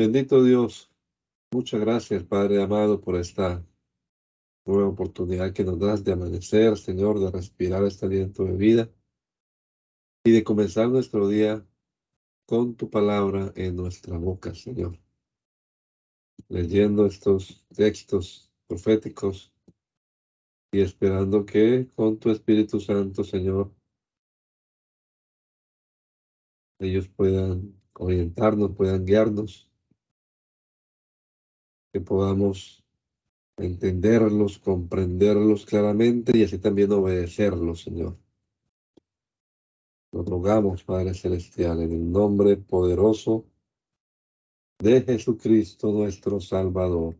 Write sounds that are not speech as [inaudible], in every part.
Bendito Dios, muchas gracias, Padre amado, por esta nueva oportunidad que nos das de amanecer, Señor, de respirar este aliento de vida y de comenzar nuestro día con tu palabra en nuestra boca, Señor. Leyendo estos textos proféticos y esperando que con tu Espíritu Santo, Señor, ellos puedan orientarnos, puedan guiarnos, que podamos entenderlos, comprenderlos claramente y así también obedecerlos, Señor. Nos rogamos, Padre Celestial, en el nombre poderoso de Jesucristo nuestro Salvador.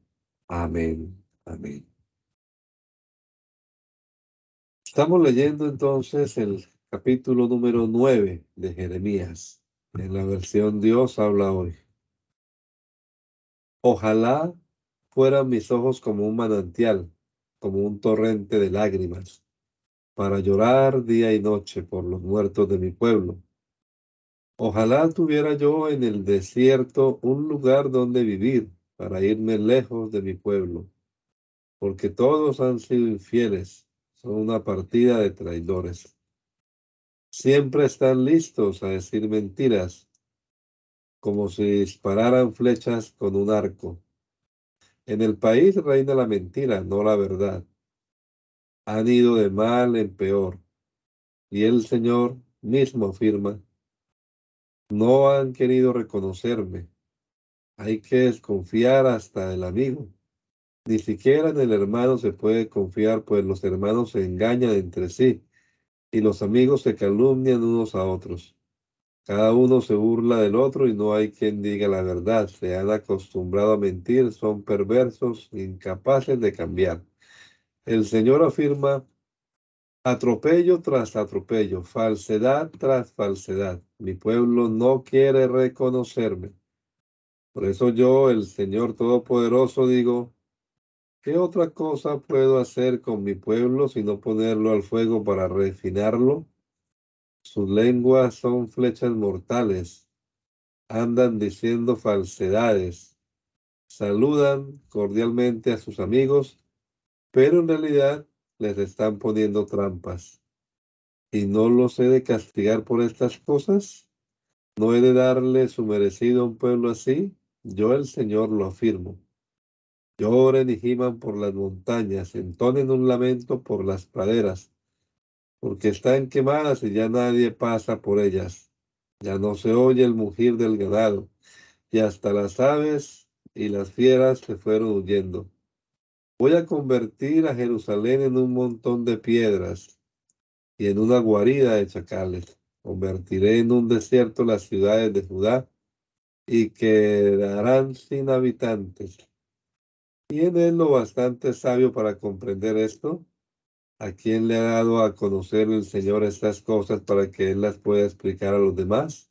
Amén. Amén. Estamos leyendo entonces el capítulo número 9 de Jeremías. En la versión Dios habla hoy. Ojalá fueran mis ojos como un manantial, como un torrente de lágrimas, para llorar día y noche por los muertos de mi pueblo. Ojalá tuviera yo en el desierto un lugar donde vivir, para irme lejos de mi pueblo, porque todos han sido infieles, son una partida de traidores. Siempre están listos a decir mentiras, como si dispararan flechas con un arco. En el país reina la mentira, no la verdad. Han ido de mal en peor. Y el Señor mismo afirma, no han querido reconocerme. Hay que desconfiar hasta del amigo. Ni siquiera en el hermano se puede confiar, pues los hermanos se engañan entre sí y los amigos se calumnian unos a otros. Cada uno se burla del otro y no hay quien diga la verdad. Se han acostumbrado a mentir, son perversos, incapaces de cambiar. El Señor afirma, atropello tras atropello, falsedad tras falsedad. Mi pueblo no quiere reconocerme. Por eso yo, el Señor Todopoderoso, digo, ¿qué otra cosa puedo hacer con mi pueblo sino ponerlo al fuego para refinarlo? Sus lenguas son flechas mortales. Andan diciendo falsedades. Saludan cordialmente a sus amigos, pero en realidad les están poniendo trampas. ¿Y no los he de castigar por estas cosas? ¿No he de darle su merecido a un pueblo así? Yo el Señor lo afirmo. Lloren y giman por las montañas, entonen un lamento por las praderas porque están quemadas y ya nadie pasa por ellas. Ya no se oye el mugir del ganado, y hasta las aves y las fieras se fueron huyendo. Voy a convertir a Jerusalén en un montón de piedras y en una guarida de chacales. Convertiré en un desierto las ciudades de Judá y quedarán sin habitantes. ¿Quién es lo bastante sabio para comprender esto? ¿A quién le ha dado a conocer el Señor estas cosas para que Él las pueda explicar a los demás?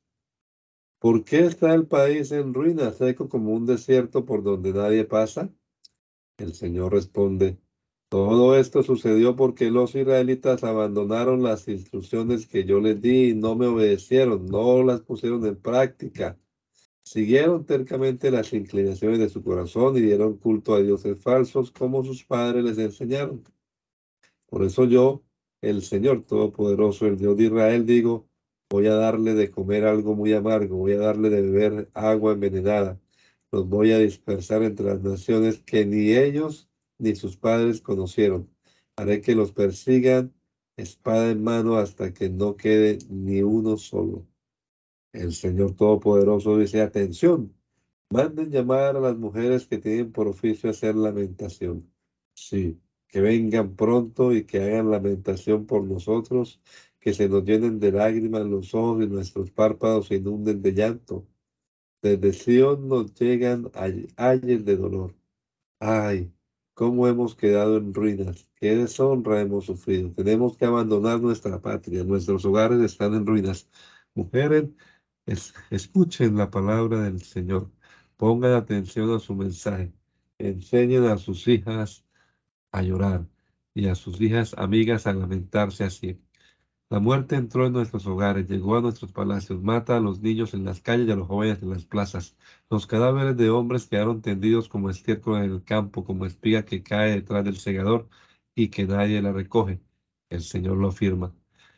¿Por qué está el país en ruinas, seco como un desierto por donde nadie pasa? El Señor responde, todo esto sucedió porque los israelitas abandonaron las instrucciones que yo les di y no me obedecieron, no las pusieron en práctica. Siguieron tercamente las inclinaciones de su corazón y dieron culto a dioses falsos como sus padres les enseñaron. Por eso yo, el Señor Todopoderoso, el Dios de Israel, digo, voy a darle de comer algo muy amargo, voy a darle de beber agua envenenada, los voy a dispersar entre las naciones que ni ellos ni sus padres conocieron. Haré que los persigan espada en mano hasta que no quede ni uno solo. El Señor Todopoderoso dice, atención, manden llamar a las mujeres que tienen por oficio hacer lamentación. Sí, que vengan pronto y que hagan lamentación por nosotros, que se nos llenen de lágrimas los ojos y nuestros párpados se inunden de llanto. Desde Sion nos llegan ayes de dolor. Ay, cómo hemos quedado en ruinas, qué deshonra hemos sufrido. Tenemos que abandonar nuestra patria, nuestros hogares están en ruinas. Mujeres, escuchen la palabra del Señor, pongan atención a su mensaje, enseñen a sus hijas a llorar y a sus hijas amigas a lamentarse así. La muerte entró en nuestros hogares, llegó a nuestros palacios, mata a los niños en las calles y a los jóvenes en las plazas. Los cadáveres de hombres quedaron tendidos como estiércol en el campo, como espiga que cae detrás del segador y que nadie la recoge. El Señor lo afirma.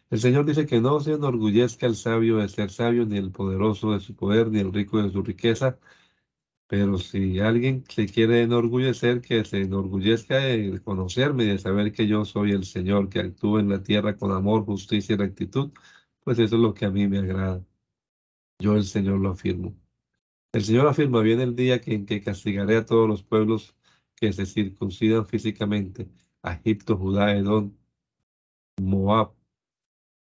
El Señor dice que no se enorgullezca el sabio de ser sabio, ni el poderoso de su poder, ni el rico de su riqueza, pero si alguien se quiere enorgullecer, que se enorgullezca de conocerme y de saber que yo soy el Señor, que actúa en la tierra con amor, justicia y rectitud, pues eso es lo que a mí me agrada. Yo el Señor lo afirmo. El Señor afirma, viene el día en que castigaré a todos los pueblos que se circuncidan físicamente, a Egipto, Judá, Edom, Moab,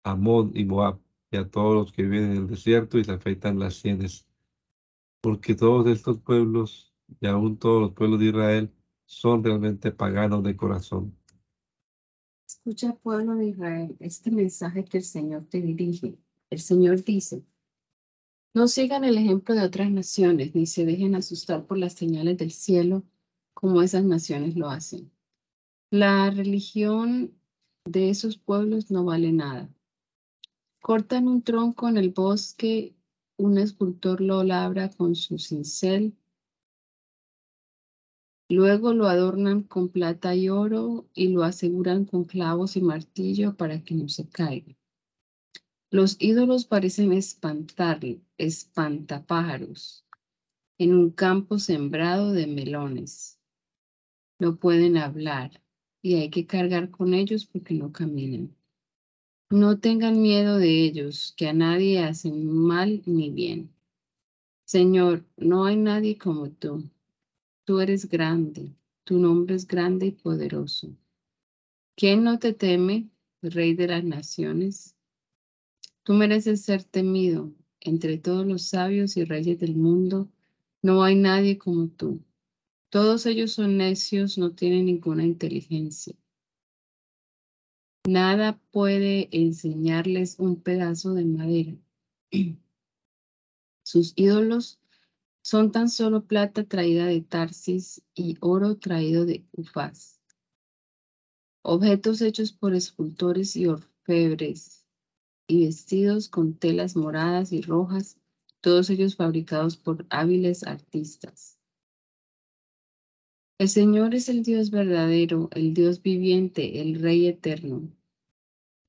Amón y Moab, y a todos los que viven en el desierto y se afeitan las sienes porque todos estos pueblos y aún todos los pueblos de Israel son realmente paganos de corazón. Escucha, pueblo de Israel, este mensaje que el Señor te dirige. El Señor dice, no sigan el ejemplo de otras naciones, ni se dejen asustar por las señales del cielo como esas naciones lo hacen. La religión de esos pueblos no vale nada. Cortan un tronco en el bosque un escultor lo labra con su cincel, luego lo adornan con plata y oro y lo aseguran con clavos y martillo para que no se caiga. Los ídolos parecen espantar, espantapájaros en un campo sembrado de melones. No pueden hablar y hay que cargar con ellos porque no caminan. No tengan miedo de ellos, que a nadie hacen mal ni bien. Señor, no hay nadie como tú. Tú eres grande, tu nombre es grande y poderoso. ¿Quién no te teme, Rey de las naciones? Tú mereces ser temido entre todos los sabios y reyes del mundo. No hay nadie como tú. Todos ellos son necios, no tienen ninguna inteligencia. Nada puede enseñarles un pedazo de madera. [clears throat] Sus ídolos son tan solo plata traída de Tarsis y oro traído de Ufaz. Objetos hechos por escultores y orfebres y vestidos con telas moradas y rojas, todos ellos fabricados por hábiles artistas. El Señor es el Dios verdadero, el Dios viviente, el Rey eterno.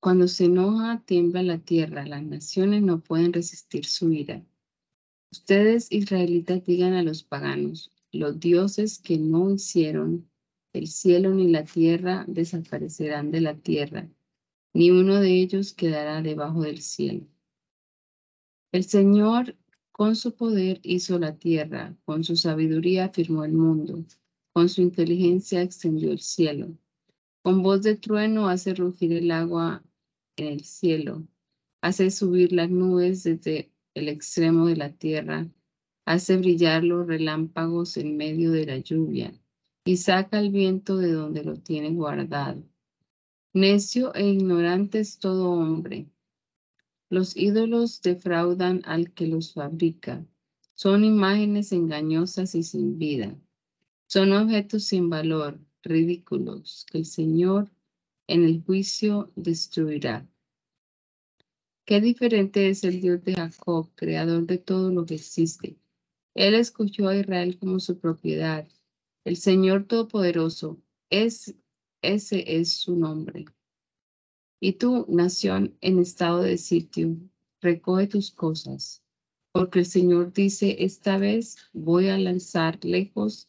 Cuando se enoja, tiembla la tierra, las naciones no pueden resistir su ira. Ustedes, israelitas, digan a los paganos, los dioses que no hicieron el cielo ni la tierra desaparecerán de la tierra, ni uno de ellos quedará debajo del cielo. El Señor con su poder hizo la tierra, con su sabiduría firmó el mundo. Con su inteligencia extendió el cielo. Con voz de trueno hace rugir el agua en el cielo. Hace subir las nubes desde el extremo de la tierra. Hace brillar los relámpagos en medio de la lluvia. Y saca el viento de donde lo tiene guardado. Necio e ignorante es todo hombre. Los ídolos defraudan al que los fabrica. Son imágenes engañosas y sin vida. Son objetos sin valor, ridículos, que el Señor en el juicio destruirá. Qué diferente es el Dios de Jacob, creador de todo lo que existe. Él escogió a Israel como su propiedad. El Señor Todopoderoso, es, ese es su nombre. Y tú, nación en estado de sitio, recoge tus cosas, porque el Señor dice, esta vez voy a lanzar lejos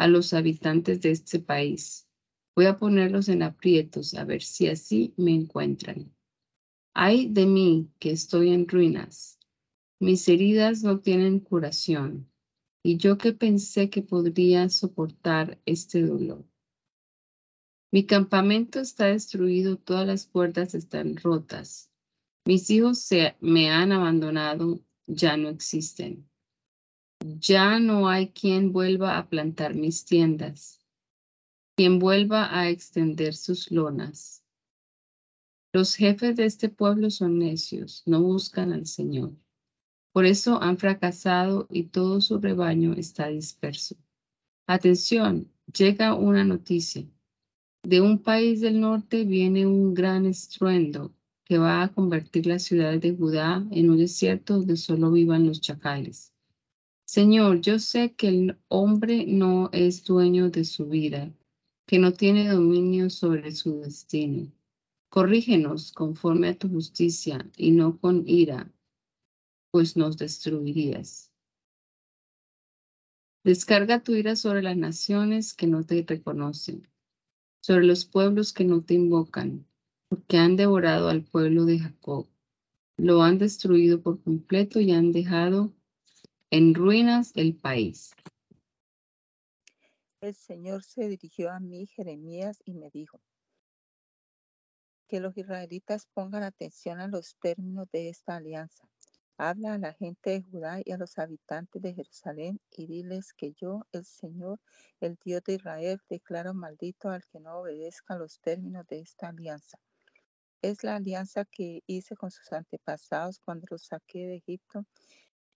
a los habitantes de este país. Voy a ponerlos en aprietos a ver si así me encuentran. Ay de mí que estoy en ruinas. Mis heridas no tienen curación. Y yo que pensé que podría soportar este dolor. Mi campamento está destruido, todas las puertas están rotas. Mis hijos se, me han abandonado, ya no existen. Ya no hay quien vuelva a plantar mis tiendas, quien vuelva a extender sus lonas. Los jefes de este pueblo son necios, no buscan al Señor. Por eso han fracasado y todo su rebaño está disperso. Atención, llega una noticia. De un país del norte viene un gran estruendo que va a convertir las ciudades de Judá en un desierto donde solo vivan los chacales. Señor, yo sé que el hombre no es dueño de su vida, que no tiene dominio sobre su destino. Corrígenos conforme a tu justicia y no con ira, pues nos destruirías. Descarga tu ira sobre las naciones que no te reconocen, sobre los pueblos que no te invocan, porque han devorado al pueblo de Jacob. Lo han destruido por completo y han dejado en ruinas el país. El Señor se dirigió a mí, Jeremías, y me dijo, que los israelitas pongan atención a los términos de esta alianza. Habla a la gente de Judá y a los habitantes de Jerusalén y diles que yo, el Señor, el Dios de Israel, declaro maldito al que no obedezca los términos de esta alianza. Es la alianza que hice con sus antepasados cuando los saqué de Egipto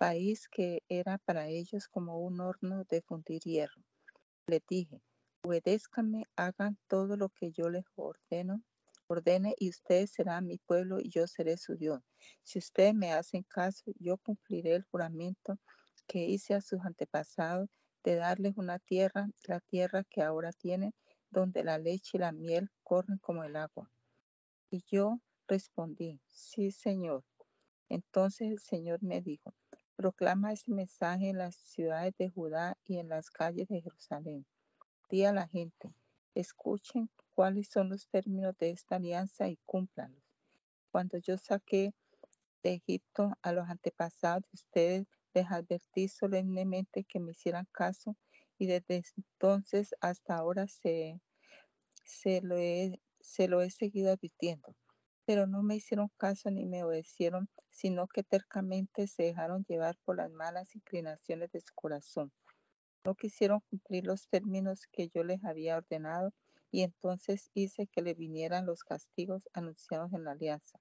país que era para ellos como un horno de fundir hierro. Les dije, obedézcanme, hagan todo lo que yo les ordeno, ordene y ustedes serán mi pueblo y yo seré su Dios. Si ustedes me hacen caso, yo cumpliré el juramento que hice a sus antepasados de darles una tierra, la tierra que ahora tienen, donde la leche y la miel corren como el agua. Y yo respondí, sí, Señor. Entonces el Señor me dijo, Proclama ese mensaje en las ciudades de Judá y en las calles de Jerusalén. Di a la gente, escuchen cuáles son los términos de esta alianza y cúmplanlos. Cuando yo saqué de Egipto a los antepasados de ustedes, les advertí solemnemente que me hicieran caso y desde entonces hasta ahora se, se, lo, he, se lo he seguido advirtiendo pero no me hicieron caso ni me obedecieron, sino que tercamente se dejaron llevar por las malas inclinaciones de su corazón. No quisieron cumplir los términos que yo les había ordenado y entonces hice que le vinieran los castigos anunciados en la alianza.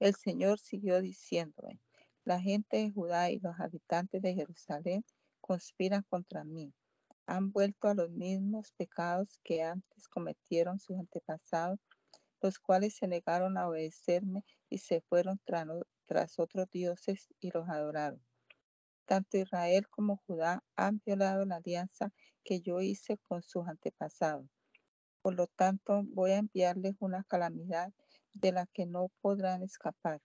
El Señor siguió diciéndome, la gente de Judá y los habitantes de Jerusalén conspiran contra mí. Han vuelto a los mismos pecados que antes cometieron sus antepasados los cuales se negaron a obedecerme y se fueron tras otros dioses y los adoraron. Tanto Israel como Judá han violado la alianza que yo hice con sus antepasados. Por lo tanto, voy a enviarles una calamidad de la que no podrán escapar.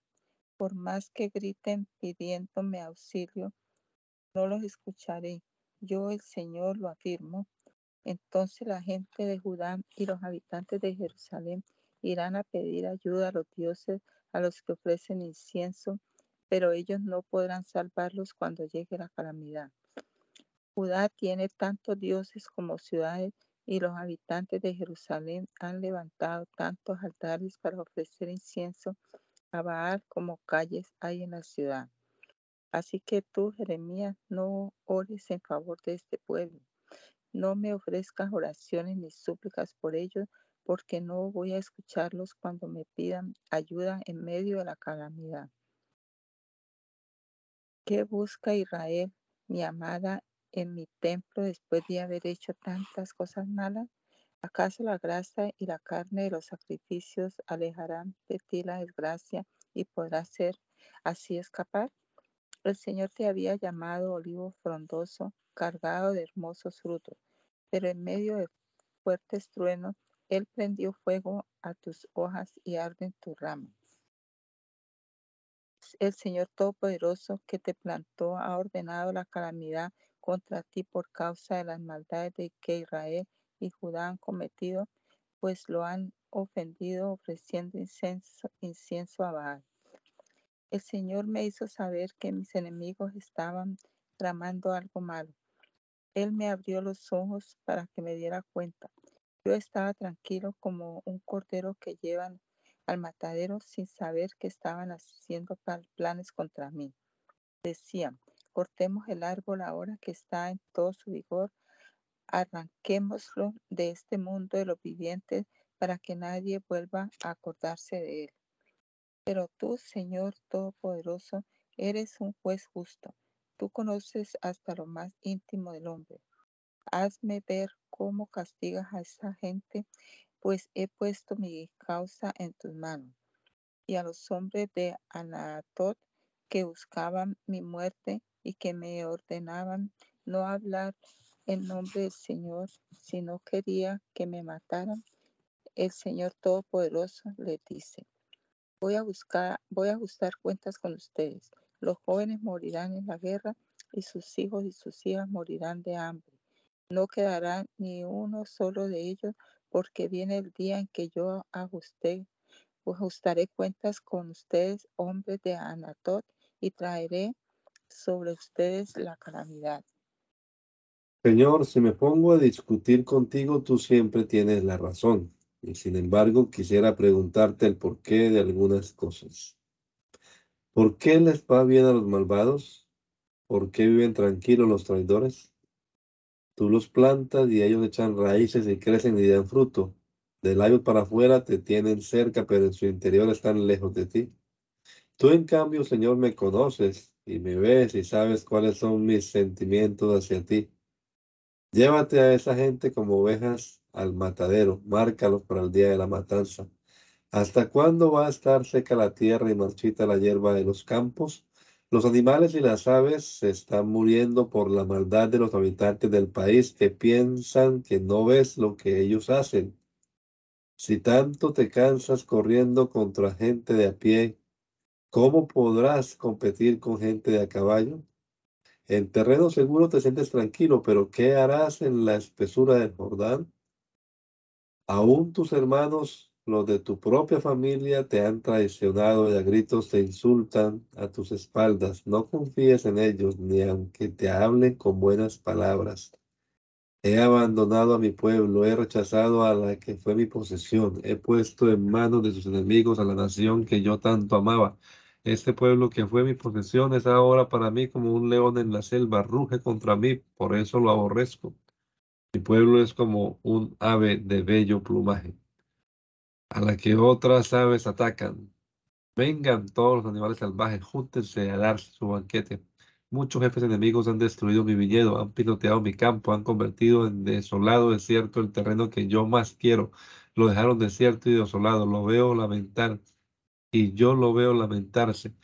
Por más que griten pidiéndome auxilio, no los escucharé. Yo, el Señor, lo afirmo. Entonces la gente de Judá y los habitantes de Jerusalén irán a pedir ayuda a los dioses a los que ofrecen incienso, pero ellos no podrán salvarlos cuando llegue la calamidad. Judá tiene tantos dioses como ciudades y los habitantes de Jerusalén han levantado tantos altares para ofrecer incienso a Baal como calles hay en la ciudad. Así que tú, Jeremías, no ores en favor de este pueblo. No me ofrezcas oraciones ni súplicas por ellos, porque no voy a escucharlos cuando me pidan ayuda en medio de la calamidad. ¿Qué busca Israel, mi amada, en mi templo después de haber hecho tantas cosas malas? ¿Acaso la grasa y la carne de los sacrificios alejarán de ti la desgracia y podrás ser así escapar? El Señor te había llamado olivo frondoso, cargado de hermosos frutos, pero en medio de fuertes truenos él prendió fuego a tus hojas y arden tus ramas. El Señor Todopoderoso que te plantó ha ordenado la calamidad contra ti por causa de las maldades de que Israel y Judá han cometido, pues lo han ofendido ofreciendo incienso, incienso a Baal. El Señor me hizo saber que mis enemigos estaban tramando algo malo. Él me abrió los ojos para que me diera cuenta. Yo estaba tranquilo como un cordero que llevan al matadero sin saber que estaban haciendo planes contra mí. Decían, cortemos el árbol ahora que está en todo su vigor, arranquémoslo de este mundo de los vivientes para que nadie vuelva a acordarse de él. Pero tú, Señor Todopoderoso, eres un juez justo. Tú conoces hasta lo más íntimo del hombre. Hazme ver cómo castigas a esa gente pues he puesto mi causa en tus manos. Y a los hombres de Anatot que buscaban mi muerte y que me ordenaban no hablar en nombre del Señor, si no quería que me mataran, el Señor Todopoderoso le dice, voy a buscar, voy a ajustar cuentas con ustedes. Los jóvenes morirán en la guerra y sus hijos y sus hijas morirán de hambre. No quedará ni uno solo de ellos porque viene el día en que yo ajusté, ajustaré cuentas con ustedes, hombres de Anatot, y traeré sobre ustedes la calamidad. Señor, si me pongo a discutir contigo, tú siempre tienes la razón. Y sin embargo, quisiera preguntarte el porqué de algunas cosas. ¿Por qué les va bien a los malvados? ¿Por qué viven tranquilos los traidores? Tú los plantas y ellos echan raíces y crecen y dan fruto. De labios para afuera te tienen cerca, pero en su interior están lejos de ti. Tú, en cambio, Señor, me conoces y me ves y sabes cuáles son mis sentimientos hacia ti. Llévate a esa gente como ovejas al matadero, márcalos para el día de la matanza. ¿Hasta cuándo va a estar seca la tierra y marchita la hierba de los campos? Los animales y las aves se están muriendo por la maldad de los habitantes del país que piensan que no ves lo que ellos hacen. Si tanto te cansas corriendo contra gente de a pie, ¿cómo podrás competir con gente de a caballo? En terreno seguro te sientes tranquilo, pero ¿qué harás en la espesura del Jordán? Aún tus hermanos los de tu propia familia te han traicionado y a gritos te insultan a tus espaldas. No confíes en ellos, ni aunque te hablen con buenas palabras. He abandonado a mi pueblo, he rechazado a la que fue mi posesión, he puesto en manos de sus enemigos a la nación que yo tanto amaba. Este pueblo que fue mi posesión es ahora para mí como un león en la selva, ruge contra mí, por eso lo aborrezco. Mi pueblo es como un ave de bello plumaje a la que otras aves atacan. Vengan todos los animales salvajes, júntense a darse su banquete. Muchos jefes enemigos han destruido mi viñedo, han piloteado mi campo, han convertido en desolado desierto el terreno que yo más quiero. Lo dejaron desierto y desolado. Lo veo lamentar y yo lo veo lamentarse.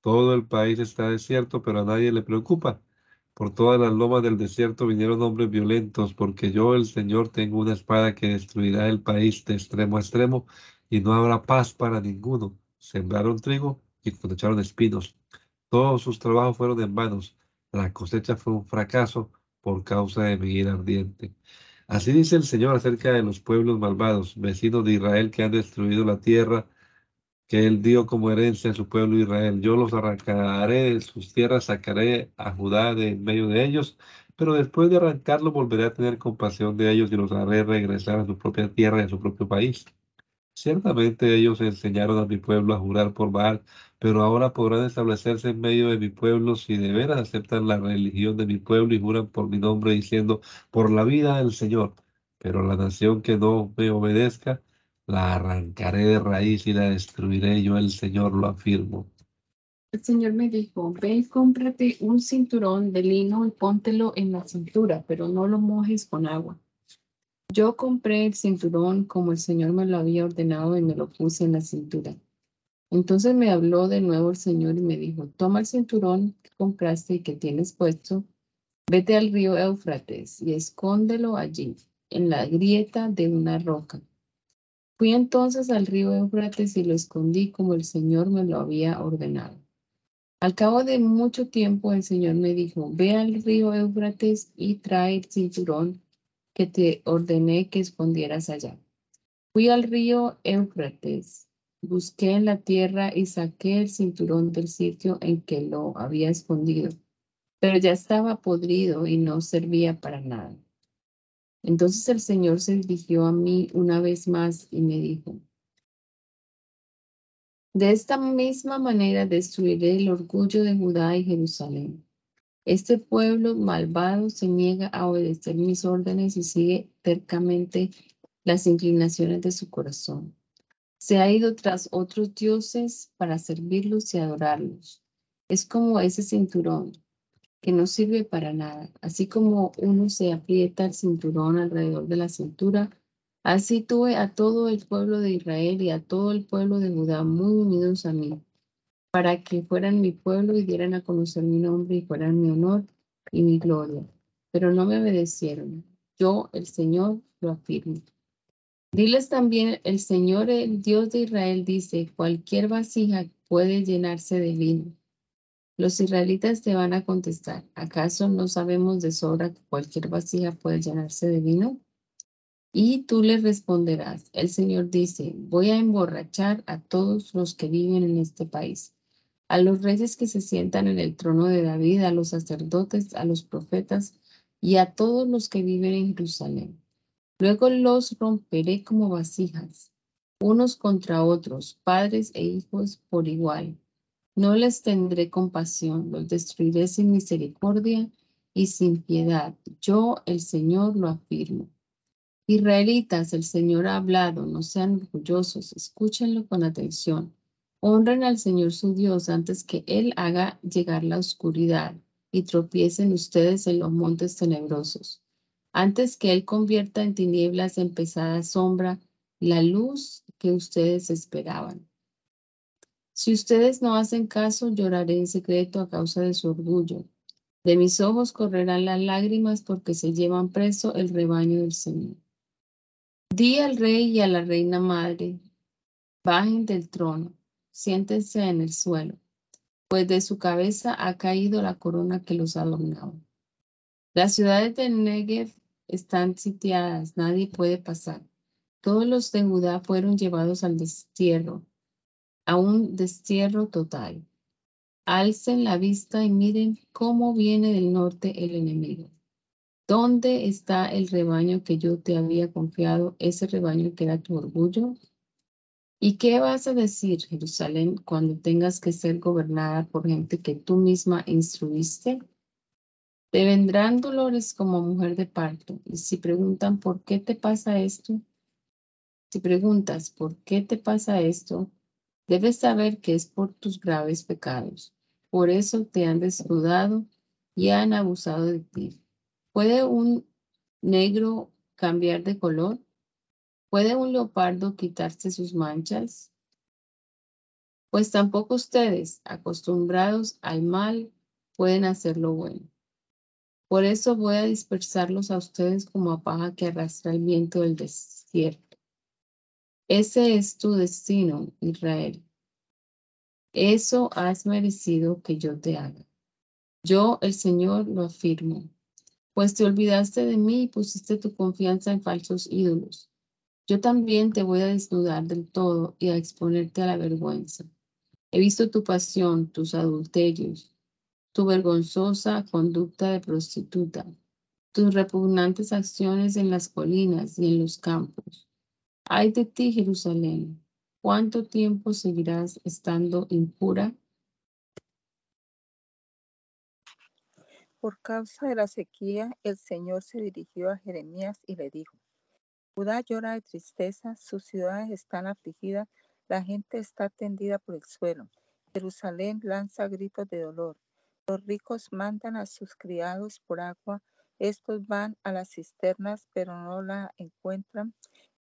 Todo el país está desierto, pero a nadie le preocupa. Por todas las lomas del desierto vinieron hombres violentos, porque yo, el Señor, tengo una espada que destruirá el país de extremo a extremo, y no habrá paz para ninguno. Sembraron trigo y cosecharon espinos. Todos sus trabajos fueron en vanos. La cosecha fue un fracaso por causa de mi ira ardiente. Así dice el Señor acerca de los pueblos malvados, vecinos de Israel que han destruido la tierra que él dio como herencia a su pueblo Israel. Yo los arrancaré de sus tierras, sacaré a Judá de en medio de ellos, pero después de arrancarlo volveré a tener compasión de ellos y los haré regresar a su propia tierra y a su propio país. Ciertamente ellos enseñaron a mi pueblo a jurar por Baal, pero ahora podrán establecerse en medio de mi pueblo si de veras aceptan la religión de mi pueblo y juran por mi nombre diciendo, por la vida del Señor. Pero la nación que no me obedezca, la arrancaré de raíz y la destruiré, yo el Señor lo afirmo. El Señor me dijo, ve y cómprate un cinturón de lino y póntelo en la cintura, pero no lo mojes con agua. Yo compré el cinturón como el Señor me lo había ordenado y me lo puse en la cintura. Entonces me habló de nuevo el Señor y me dijo, toma el cinturón que compraste y que tienes puesto, vete al río Éufrates y escóndelo allí, en la grieta de una roca Fui entonces al río Éufrates y lo escondí como el Señor me lo había ordenado. Al cabo de mucho tiempo el Señor me dijo, ve al río Éufrates y trae el cinturón que te ordené que escondieras allá. Fui al río Éufrates, busqué en la tierra y saqué el cinturón del sitio en que lo había escondido, pero ya estaba podrido y no servía para nada. Entonces el Señor se dirigió a mí una vez más y me dijo, de esta misma manera destruiré el orgullo de Judá y Jerusalén. Este pueblo malvado se niega a obedecer mis órdenes y sigue tercamente las inclinaciones de su corazón. Se ha ido tras otros dioses para servirlos y adorarlos. Es como ese cinturón que no sirve para nada. Así como uno se aprieta el cinturón alrededor de la cintura, Así tuve a todo el pueblo de Israel y a todo el pueblo de Judá muy unidos a mí, para que fueran mi pueblo y dieran a conocer mi nombre y fueran mi honor y mi gloria. Pero no me obedecieron. Yo, el Señor, lo afirmo. Diles también, el Señor, el Dios de Israel, dice, cualquier vasija puede llenarse de vino. Los israelitas te van a contestar, ¿acaso no sabemos de sobra que cualquier vasija puede llenarse de vino? Y tú le responderás, el Señor dice, voy a emborrachar a todos los que viven en este país, a los reyes que se sientan en el trono de David, a los sacerdotes, a los profetas y a todos los que viven en Jerusalén. Luego los romperé como vasijas, unos contra otros, padres e hijos por igual. No les tendré compasión, los destruiré sin misericordia y sin piedad. Yo, el Señor, lo afirmo. Israelitas, el Señor ha hablado, no sean orgullosos, escúchenlo con atención. Honren al Señor su Dios antes que Él haga llegar la oscuridad y tropiecen ustedes en los montes tenebrosos. Antes que Él convierta en tinieblas en pesada sombra la luz que ustedes esperaban. Si ustedes no hacen caso, lloraré en secreto a causa de su orgullo. De mis ojos correrán las lágrimas porque se llevan preso el rebaño del Señor. Di al rey y a la reina madre, bajen del trono, siéntense en el suelo, pues de su cabeza ha caído la corona que los adornaba. Las ciudades de Negev están sitiadas, nadie puede pasar. Todos los de Judá fueron llevados al destierro, a un destierro total. Alcen la vista y miren cómo viene del norte el enemigo. ¿Dónde está el rebaño que yo te había confiado, ese rebaño que era tu orgullo? ¿Y qué vas a decir, Jerusalén, cuando tengas que ser gobernada por gente que tú misma instruiste? Te vendrán dolores como mujer de parto, y si preguntan por qué te pasa esto, si preguntas por qué te pasa esto, debes saber que es por tus graves pecados. Por eso te han desnudado y han abusado de ti. ¿Puede un negro cambiar de color? ¿Puede un leopardo quitarse sus manchas? Pues tampoco ustedes, acostumbrados al mal, pueden hacer lo bueno. Por eso voy a dispersarlos a ustedes como a paja que arrastra el viento del desierto. Ese es tu destino, Israel. Eso has merecido que yo te haga. Yo, el Señor, lo afirmo pues te olvidaste de mí y pusiste tu confianza en falsos ídolos. Yo también te voy a desnudar del todo y a exponerte a la vergüenza. He visto tu pasión, tus adulterios, tu vergonzosa conducta de prostituta, tus repugnantes acciones en las colinas y en los campos. Ay de ti, Jerusalén, ¿cuánto tiempo seguirás estando impura? Por causa de la sequía, el Señor se dirigió a Jeremías y le dijo, Judá llora de tristeza, sus ciudades están afligidas, la gente está tendida por el suelo. Jerusalén lanza gritos de dolor. Los ricos mandan a sus criados por agua, estos van a las cisternas, pero no la encuentran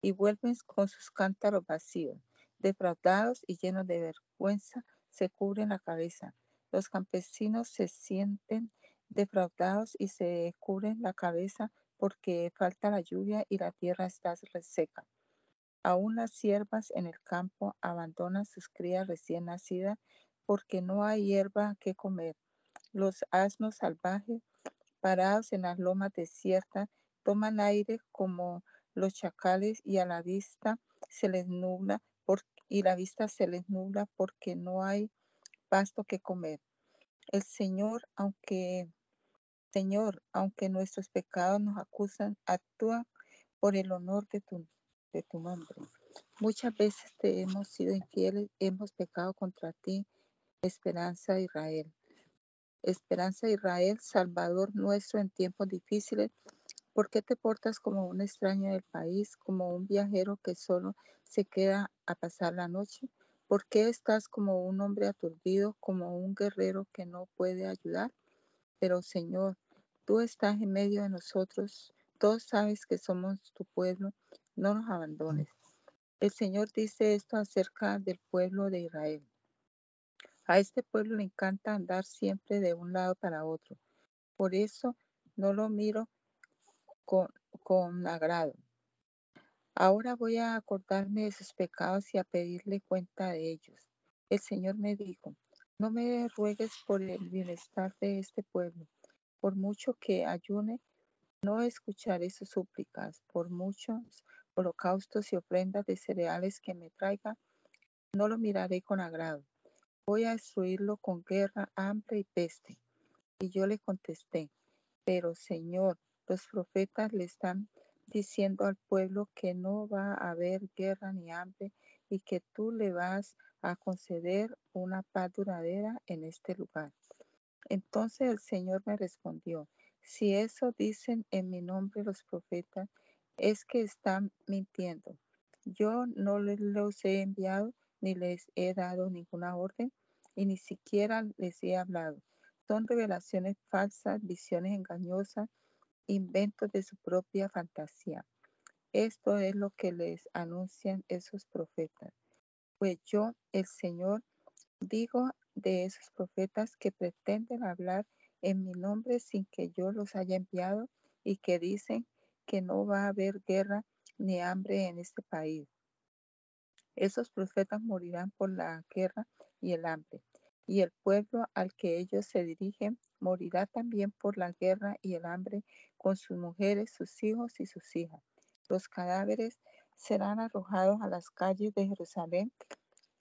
y vuelven con sus cántaros vacíos. Defraudados y llenos de vergüenza, se cubren la cabeza. Los campesinos se sienten defraudados y se cubren la cabeza porque falta la lluvia y la tierra está reseca. Aún las siervas en el campo abandonan sus crías recién nacidas porque no hay hierba que comer. Los asnos salvajes, parados en las lomas desiertas, toman aire como los chacales y a la vista se les nubla y la vista se les nubla porque no hay pasto que comer. El Señor, aunque Señor, aunque nuestros pecados nos acusan, actúa por el honor de tu, de tu nombre. Muchas veces te hemos sido infieles, hemos pecado contra ti, Esperanza de Israel. Esperanza de Israel, Salvador nuestro en tiempos difíciles, ¿por qué te portas como un extraño del país, como un viajero que solo se queda a pasar la noche? ¿Por qué estás como un hombre aturdido, como un guerrero que no puede ayudar? Pero Señor, tú estás en medio de nosotros, todos sabes que somos tu pueblo, no nos abandones. El Señor dice esto acerca del pueblo de Israel. A este pueblo le encanta andar siempre de un lado para otro. Por eso no lo miro con, agrado. Ahora voy a acordarme de sus pecados y a pedirle cuenta de ellos. El Señor me dijo, no me ruegues por el bienestar de este pueblo. Por mucho que ayune, no escucharé sus súplicas. Por muchos holocaustos y ofrendas de cereales que me traiga, no lo miraré con agrado. Voy a destruirlo con guerra, hambre y peste. Y yo le contesté, pero Señor, los profetas le están diciendo al pueblo que no va a haber guerra ni hambre y que tú le vas a conceder una paz duradera en este lugar. Entonces el Señor me respondió, si eso dicen en mi nombre los profetas, es que están mintiendo. Yo no les los he enviado ni les he dado ninguna orden y ni siquiera les he hablado. Son revelaciones falsas, visiones engañosas, inventos de su propia fantasía. Esto es lo que les anuncian esos profetas. Pues yo, el Señor, digo de esos profetas que pretenden hablar en mi nombre sin que yo los haya enviado y que dicen que no va a haber guerra ni hambre en este país. Esos profetas morirán por la guerra y el hambre, y el pueblo al que ellos se dirigen morirá también por la guerra y el hambre con sus mujeres, sus hijos y sus hijas. Los cadáveres serán arrojados a las calles de Jerusalén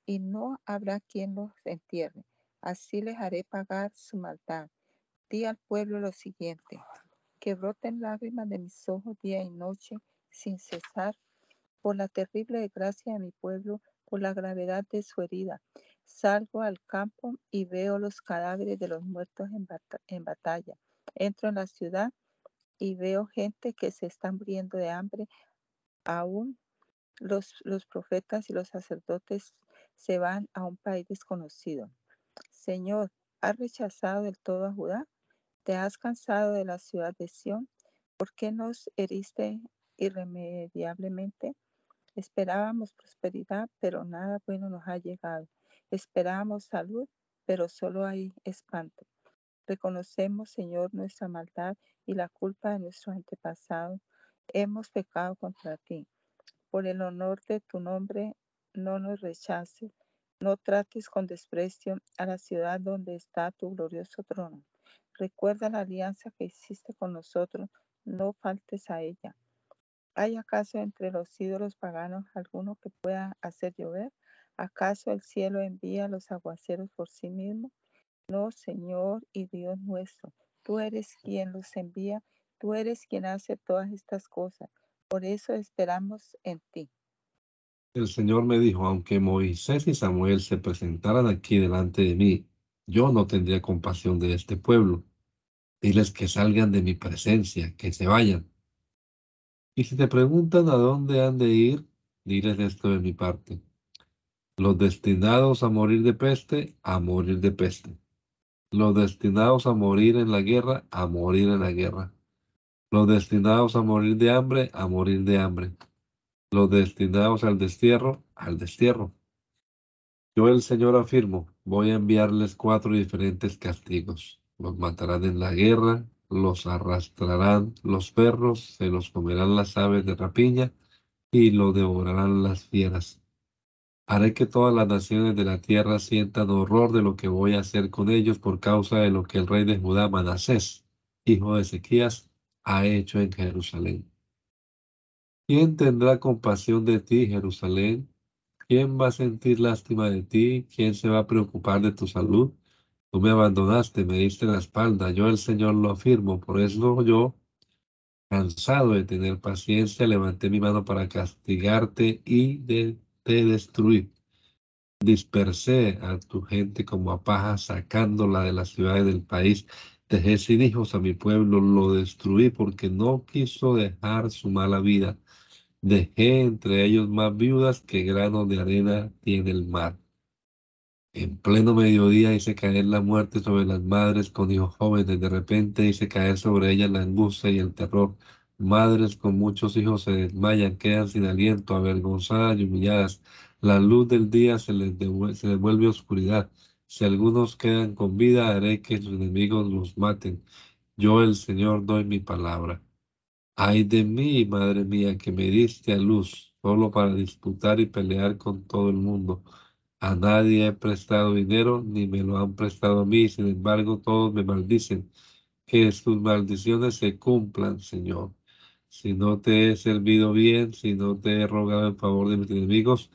y no habrá quien los entierre. Así les haré pagar su maldad. Di al pueblo lo siguiente, que broten lágrimas de mis ojos día y noche sin cesar por la terrible desgracia de mi pueblo, por la gravedad de su herida. Salgo al campo y veo los cadáveres de los muertos en, batalla. Entro en la ciudad y veo gente que se está muriendo de hambre. Aún los, los profetas y los sacerdotes se van a un país desconocido. Señor, ¿has rechazado del todo a Judá? ¿Te has cansado de la ciudad de Sión? ¿Por qué nos heriste irremediablemente? Esperábamos prosperidad, pero nada bueno nos ha llegado. Esperábamos salud, pero solo hay espanto. Reconocemos, Señor, nuestra maldad y la culpa de nuestros antepasados. Hemos pecado contra ti. Por el honor de tu nombre, no nos rechaces. No trates con desprecio a la ciudad donde está tu glorioso trono. Recuerda la alianza que hiciste con nosotros, no faltes a ella. ¿Hay acaso entre los ídolos paganos alguno que pueda hacer llover? ¿Acaso el cielo envía los aguaceros por sí mismo? No, Señor y Dios nuestro, tú eres quien los envía, tú eres quien hace todas estas cosas. Por eso esperamos en ti. El Señor me dijo, aunque Moisés y Samuel se presentaran aquí delante de mí, yo no tendría compasión de este pueblo. Diles que salgan de mi presencia, que se vayan. Y si te preguntan a dónde han de ir, diles esto de mi parte. Los destinados a morir de peste, a morir de peste. Los destinados a morir en la guerra, a morir en la guerra. Los destinados a morir de hambre, a morir de hambre los destinados al destierro, al destierro. Yo el Señor afirmo, voy a enviarles cuatro diferentes castigos. Los matarán en la guerra, los arrastrarán los perros, se los comerán las aves de rapiña y lo devorarán las fieras. Haré que todas las naciones de la tierra sientan horror de lo que voy a hacer con ellos por causa de lo que el rey de Judá, Manasés, hijo de Ezequías, ha hecho en Jerusalén. ¿Quién tendrá compasión de ti, Jerusalén? ¿Quién va a sentir lástima de ti? ¿Quién se va a preocupar de tu salud? Tú me abandonaste, me diste la espalda. Yo el Señor lo afirmo. Por eso yo, cansado de tener paciencia, levanté mi mano para castigarte y de, te destruir. Dispersé a tu gente como a paja, sacándola de las ciudades del país. Dejé sin hijos a mi pueblo, lo destruí porque no quiso dejar su mala vida Dejé entre ellos más viudas que granos de arena tiene el mar. En pleno mediodía hice caer la muerte sobre las madres con hijos jóvenes. De repente hice caer sobre ellas la angustia y el terror. Madres con muchos hijos se desmayan, quedan sin aliento, avergonzadas y humilladas. La luz del día se les, se les vuelve oscuridad. Si algunos quedan con vida, haré que sus enemigos los maten. Yo, el Señor, doy mi palabra. Ay de mí, madre mía, que me diste a luz solo para disputar y pelear con todo el mundo. A nadie he prestado dinero, ni me lo han prestado a mí, sin embargo todos me maldicen. Que sus maldiciones se cumplan, Señor. Si no te he servido bien, si no te he rogado en favor de mis enemigos,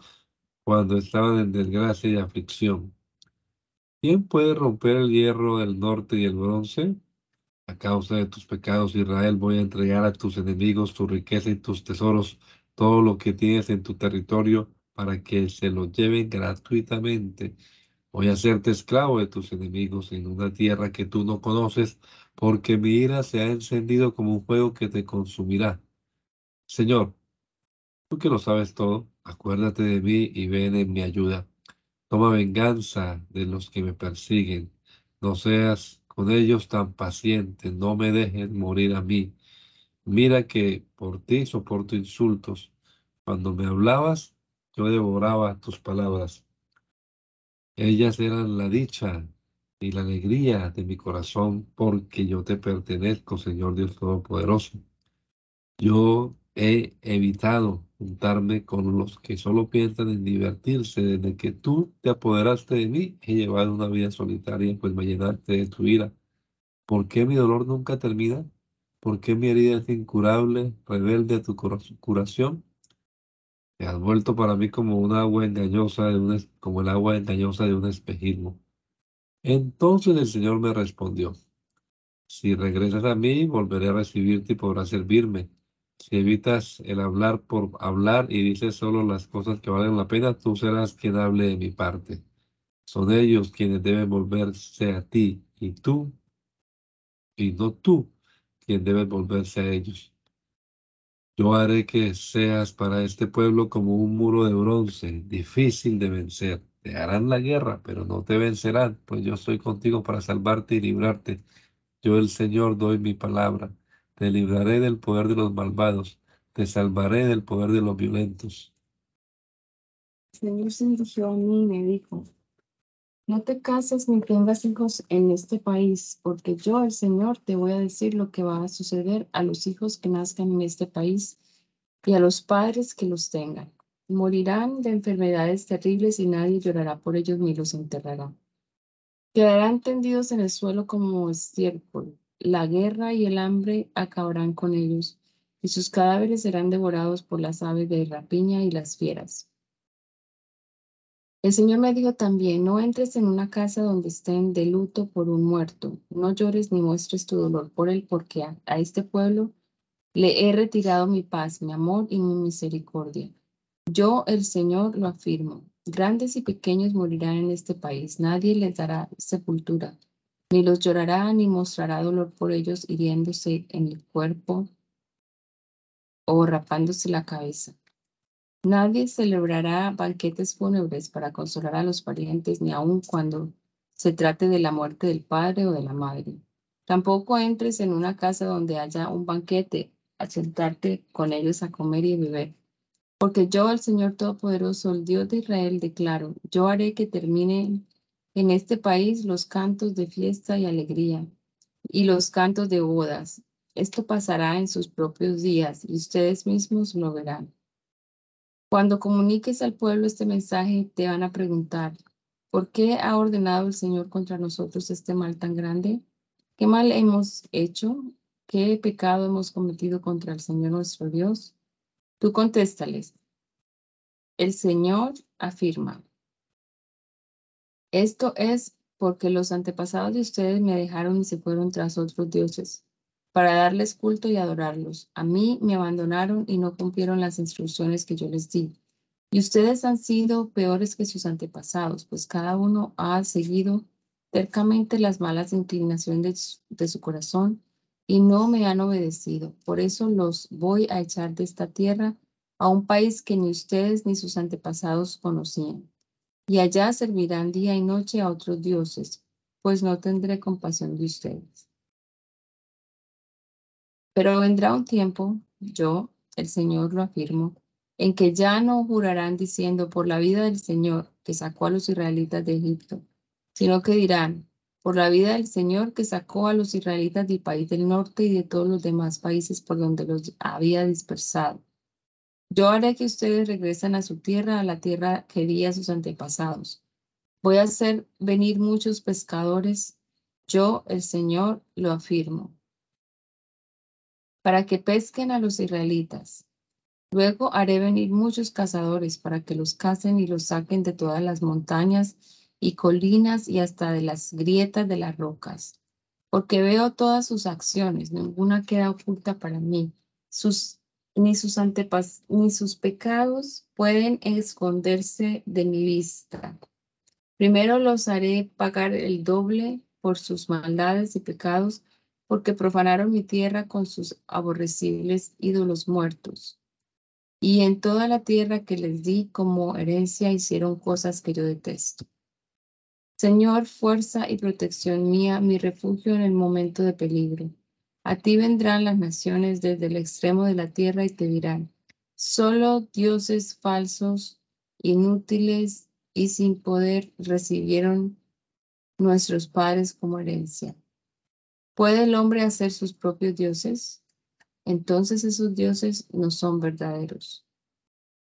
cuando estaban en desgracia y aflicción. ¿Quién puede romper el hierro del norte y el bronce? A causa de tus pecados, Israel, voy a entregar a tus enemigos tu riqueza y tus tesoros, todo lo que tienes en tu territorio, para que se lo lleven gratuitamente. Voy a hacerte esclavo de tus enemigos en una tierra que tú no conoces, porque mi ira se ha encendido como un fuego que te consumirá. Señor, tú que lo sabes todo, acuérdate de mí y ven en mi ayuda. Toma venganza de los que me persiguen. No seas con ellos tan paciente, no me dejen morir a mí. Mira que por ti soporto insultos. Cuando me hablabas, yo devoraba tus palabras. Ellas eran la dicha y la alegría de mi corazón, porque yo te pertenezco, Señor Dios Todopoderoso. Yo he evitado juntarme con los que solo piensan en divertirse. Desde que tú te apoderaste de mí, he llevado una vida solitaria, pues me llenaste de tu ira. ¿Por qué mi dolor nunca termina? ¿Por qué mi herida es incurable, rebelde a tu curación? Te has vuelto para mí como un agua engañosa, de como el agua engañosa de un espejismo. Entonces el Señor me respondió, si regresas a mí, volveré a recibirte y podrás servirme. Si evitas el hablar por hablar y dices solo las cosas que valen la pena, tú serás quien hable de mi parte. Son ellos quienes deben volverse a ti y tú, y no tú, quien debes volverse a ellos. Yo haré que seas para este pueblo como un muro de bronce, difícil de vencer. Te harán la guerra, pero no te vencerán, pues yo estoy contigo para salvarte y librarte. Yo el Señor doy mi palabra. Te libraré del poder de los malvados, te salvaré del poder de los violentos. El Señor se dirigió a mí y me dijo, no te cases ni tengas hijos en este país, porque yo, el Señor, te voy a decir lo que va a suceder a los hijos que nazcan en este país y a los padres que los tengan. Morirán de enfermedades terribles y nadie llorará por ellos ni los enterrará. Quedarán tendidos en el suelo como estiércol la guerra y el hambre acabarán con ellos, y sus cadáveres serán devorados por las aves de rapiña y las fieras. El Señor me dijo también, no entres en una casa donde estén de luto por un muerto, no llores ni muestres tu dolor por él, porque a, a este pueblo le he retirado mi paz, mi amor y mi misericordia. Yo, el Señor, lo afirmo. Grandes y pequeños morirán en este país, nadie les dará sepultura ni los llorará ni mostrará dolor por ellos hiriéndose en el cuerpo o rapándose la cabeza. Nadie celebrará banquetes fúnebres para consolar a los parientes, ni aun cuando se trate de la muerte del padre o de la madre. Tampoco entres en una casa donde haya un banquete a sentarte con ellos a comer y beber. Porque yo, el Señor Todopoderoso, el Dios de Israel, declaro, yo haré que termine en este país los cantos de fiesta y alegría y los cantos de bodas. Esto pasará en sus propios días y ustedes mismos lo verán. Cuando comuniques al pueblo este mensaje, te van a preguntar, ¿por qué ha ordenado el Señor contra nosotros este mal tan grande? ¿Qué mal hemos hecho? ¿Qué pecado hemos cometido contra el Señor nuestro Dios? Tú contéstales. El Señor afirma, esto es porque los antepasados de ustedes me dejaron y se fueron tras otros dioses para darles culto y adorarlos. A mí me abandonaron y no cumplieron las instrucciones que yo les di. Y ustedes han sido peores que sus antepasados, pues cada uno ha seguido cercamente las malas inclinaciones de su corazón y no me han obedecido. Por eso los voy a echar de esta tierra a un país que ni ustedes ni sus antepasados conocían y allá servirán día y noche a otros dioses, pues no tendré compasión de ustedes. Pero vendrá un tiempo, yo, el Señor lo afirmo, en que ya no jurarán diciendo por la vida del Señor que sacó a los israelitas de Egipto, sino que dirán, por la vida del Señor que sacó a los israelitas del país del norte y de todos los demás países por donde los había dispersado. Yo haré que ustedes regresen a su tierra, a la tierra que di a sus antepasados. Voy a hacer venir muchos pescadores, yo, el Señor, lo afirmo, para que pesquen a los israelitas. Luego haré venir muchos cazadores para que los cacen y los saquen de todas las montañas y colinas y hasta de las grietas de las rocas, porque veo todas sus acciones, ninguna queda oculta para mí. Sus, ni, sus antepas, ni sus pecados pueden esconderse de mi vista. Primero los haré pagar el doble por sus maldades y pecados, porque profanaron mi tierra con sus aborrecibles ídolos muertos. Y en toda la tierra que les di como herencia hicieron cosas que yo detesto. Señor, fuerza y protección mía, mi refugio en el momento de peligro. A ti vendrán las naciones desde el extremo de la tierra y te dirán, solo dioses falsos, inútiles y sin poder recibieron nuestros padres como herencia. ¿Puede el hombre hacer sus propios dioses? Entonces esos dioses no son verdaderos.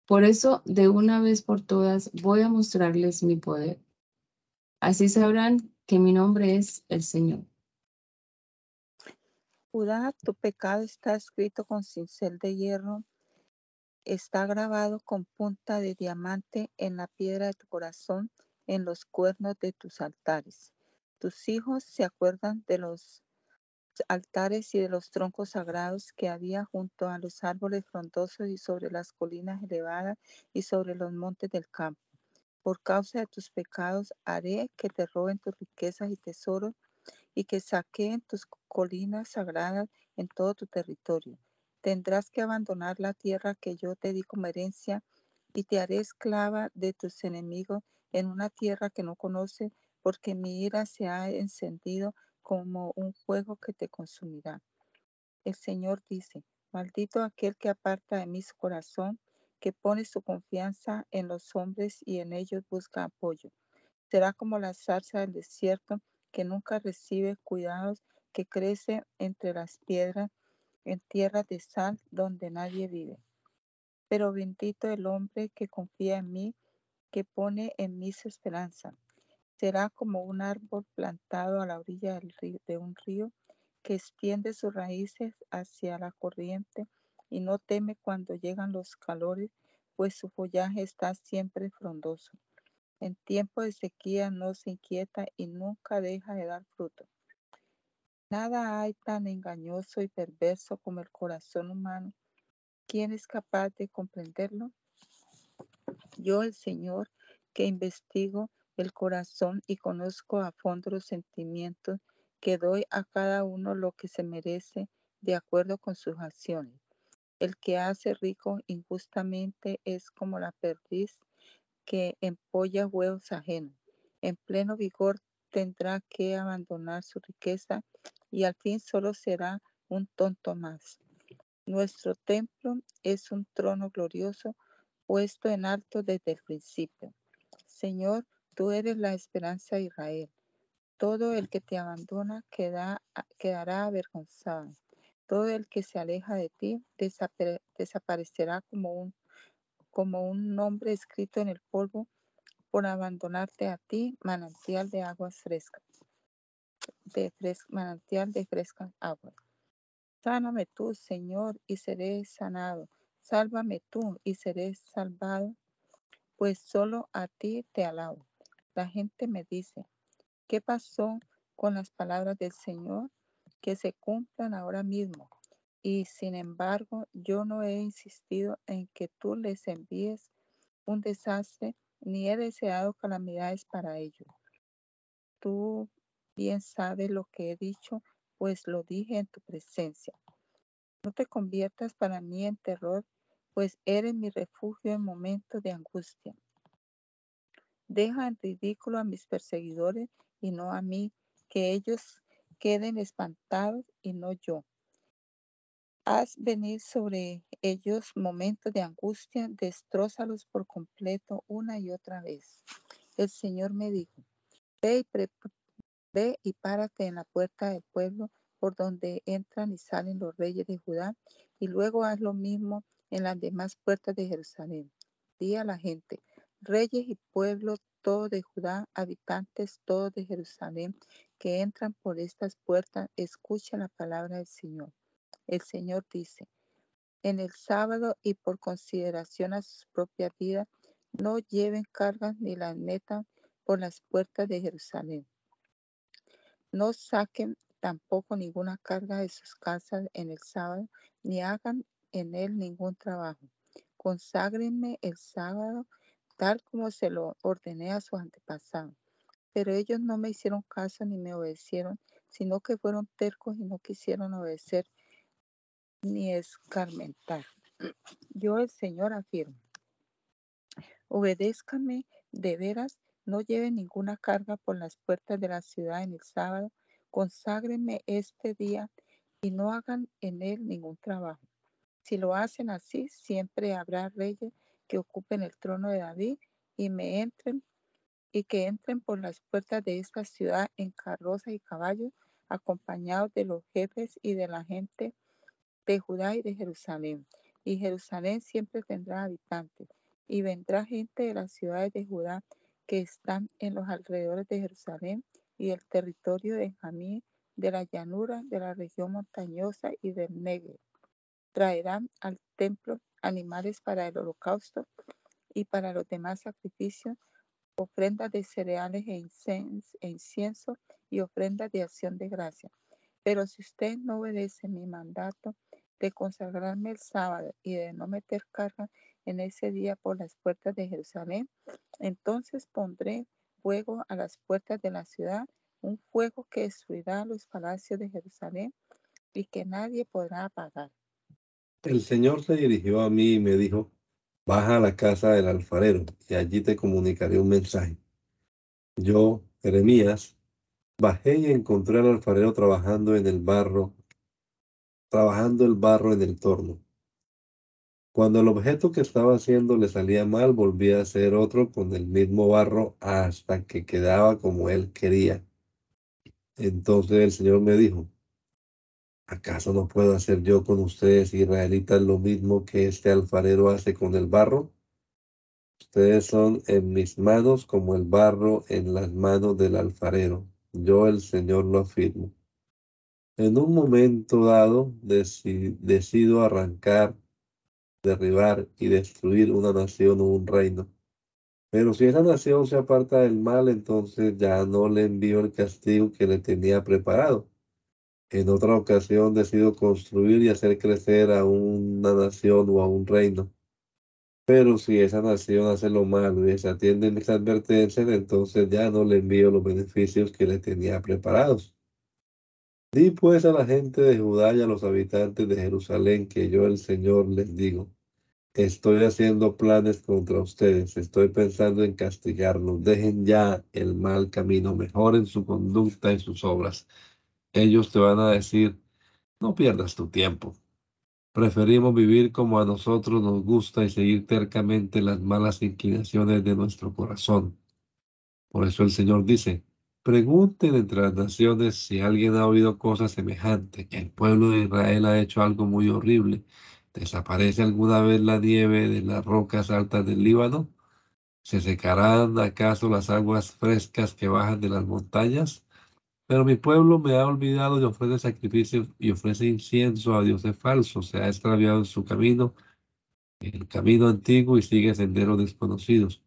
Por eso, de una vez por todas, voy a mostrarles mi poder. Así sabrán que mi nombre es el Señor. Judá, tu pecado está escrito con cincel de hierro, está grabado con punta de diamante en la piedra de tu corazón, en los cuernos de tus altares. Tus hijos se acuerdan de los altares y de los troncos sagrados que había junto a los árboles frondosos y sobre las colinas elevadas y sobre los montes del campo. Por causa de tus pecados haré que te roben tus riquezas y tesoros y que saqueen tus colinas sagradas en todo tu territorio. Tendrás que abandonar la tierra que yo te di como herencia y te haré esclava de tus enemigos en una tierra que no conoces, porque mi ira se ha encendido como un fuego que te consumirá. El Señor dice, maldito aquel que aparta de mi corazón que pone su confianza en los hombres y en ellos busca apoyo. Será como la zarza del desierto que nunca recibe cuidados, que crece entre las piedras en tierra de sal donde nadie vive. Pero bendito el hombre que confía en mí, que pone en mí su esperanza. Será como un árbol plantado a la orilla de un río que extiende sus raíces hacia la corriente y no teme cuando llegan los calores, pues su follaje está siempre frondoso. En tiempo de sequía no se inquieta y nunca deja de dar fruto. Nada hay tan engañoso y perverso como el corazón humano. ¿Quién es capaz de comprenderlo? Yo, el Señor, que investigo el corazón y conozco a fondo los sentimientos, que doy a cada uno lo que se merece de acuerdo con sus acciones. El que hace rico injustamente es como la perdiz que empolla huevos ajenos. En pleno vigor tendrá que abandonar su riqueza y al fin solo será un tonto más. Nuestro templo es un trono glorioso puesto en alto desde el principio. Señor, tú eres la esperanza de Israel. Todo el que te abandona quedará avergonzado. Todo el que se aleja de ti desaparecerá como un, nombre escrito en el polvo por abandonarte a ti, manantial de aguas frescas, manantial de frescas aguas. Sáname tú, Señor, y seré sanado. Sálvame tú y seré salvado, pues solo a ti te alabo. La gente me dice, ¿qué pasó con las palabras del Señor? Que se cumplan ahora mismo. Y sin embargo, yo no he insistido en que tú les envíes un desastre, ni he deseado calamidades para ellos. Tú bien sabes lo que he dicho, pues lo dije en tu presencia. No te conviertas para mí en terror, pues eres mi refugio en momentos de angustia. Deja en ridículo a mis perseguidores y no a mí, que ellos queden espantados y no yo. Haz venir sobre ellos momentos de angustia, destrózalos por completo una y otra vez. El Señor me dijo, ve y, ve y párate en la puerta del pueblo por donde entran y salen los reyes de Judá, y luego haz lo mismo en las demás puertas de Jerusalén. Di a la gente, reyes y pueblo todo de Judá, habitantes todos de Jerusalén, que entran por estas puertas, escuchen la palabra del Señor. El Señor dice, en el sábado y por consideración a sus propias vidas, no lleven cargas ni las metan por las puertas de Jerusalén. No saquen tampoco ninguna carga de sus casas en el sábado, ni hagan en él ningún trabajo. Conságrenme el sábado tal como se lo ordené a sus antepasados. Pero ellos no me hicieron caso ni me obedecieron, sino que fueron tercos y no quisieron obedecer ni escarmentar. Yo el Señor afirmo. Obedézcame de veras, no lleven ninguna carga por las puertas de la ciudad en el sábado, conságrenme este día y no hagan en él ningún trabajo. Si lo hacen así, siempre habrá reyes que ocupen el trono de David y me entren y que entren por las puertas de esta ciudad en carroza y caballos, acompañados de los jefes y de la gente de Judá y de Jerusalén. Y Jerusalén siempre tendrá habitantes, y vendrá gente de las ciudades de Judá que están en los alrededores de Jerusalén y el territorio de Jamí, de la llanura, de la región montañosa y del Negev. Traerán al templo animales para el holocausto y para los demás sacrificios, ofrendas de cereales e, incienso y ofrendas de acción de gracia. Pero si usted no obedece mi mandato de consagrarme el sábado y de no meter carga en ese día por las puertas de Jerusalén, entonces pondré fuego a las puertas de la ciudad, un fuego que destruirá los palacios de Jerusalén y que nadie podrá apagar. El Señor se dirigió a mí y me dijo, baja a la casa del alfarero y allí te comunicaré un mensaje. Yo, Jeremías, bajé y encontré al alfarero trabajando en el barro, trabajando el barro en el torno. Cuando el objeto que estaba haciendo le salía mal, volvía a hacer otro con el mismo barro hasta que quedaba como él quería. Entonces el Señor me dijo, ¿Acaso no puedo hacer yo con ustedes, israelitas, lo mismo que este alfarero hace con el barro? Ustedes son en mis manos como el barro en las manos del alfarero. Yo, el Señor, lo afirmo. En un momento dado, decido arrancar, derribar y destruir una nación o un reino. Pero si esa nación se aparta del mal, entonces ya no le envío el castigo que le tenía preparado en otra ocasión decido construir y hacer crecer a una nación o a un reino. Pero si esa nación hace lo malo y se atiende mis advertencias, entonces ya no le envío los beneficios que le tenía preparados. Di pues a la gente de Judá y a los habitantes de Jerusalén que yo el Señor les digo, estoy haciendo planes contra ustedes, estoy pensando en castigarlos, dejen ya el mal camino, mejoren su conducta y sus obras ellos te van a decir, no pierdas tu tiempo. Preferimos vivir como a nosotros nos gusta y seguir tercamente las malas inclinaciones de nuestro corazón. Por eso el Señor dice, pregunten entre las naciones si alguien ha oído cosas semejantes. El pueblo de Israel ha hecho algo muy horrible. ¿Desaparece alguna vez la nieve de las rocas altas del Líbano? ¿Se secarán acaso las aguas frescas que bajan de las montañas? Pero mi pueblo me ha olvidado y ofrece sacrificios y ofrece incienso a dioses falsos. Se ha extraviado en su camino, el camino antiguo y sigue senderos desconocidos.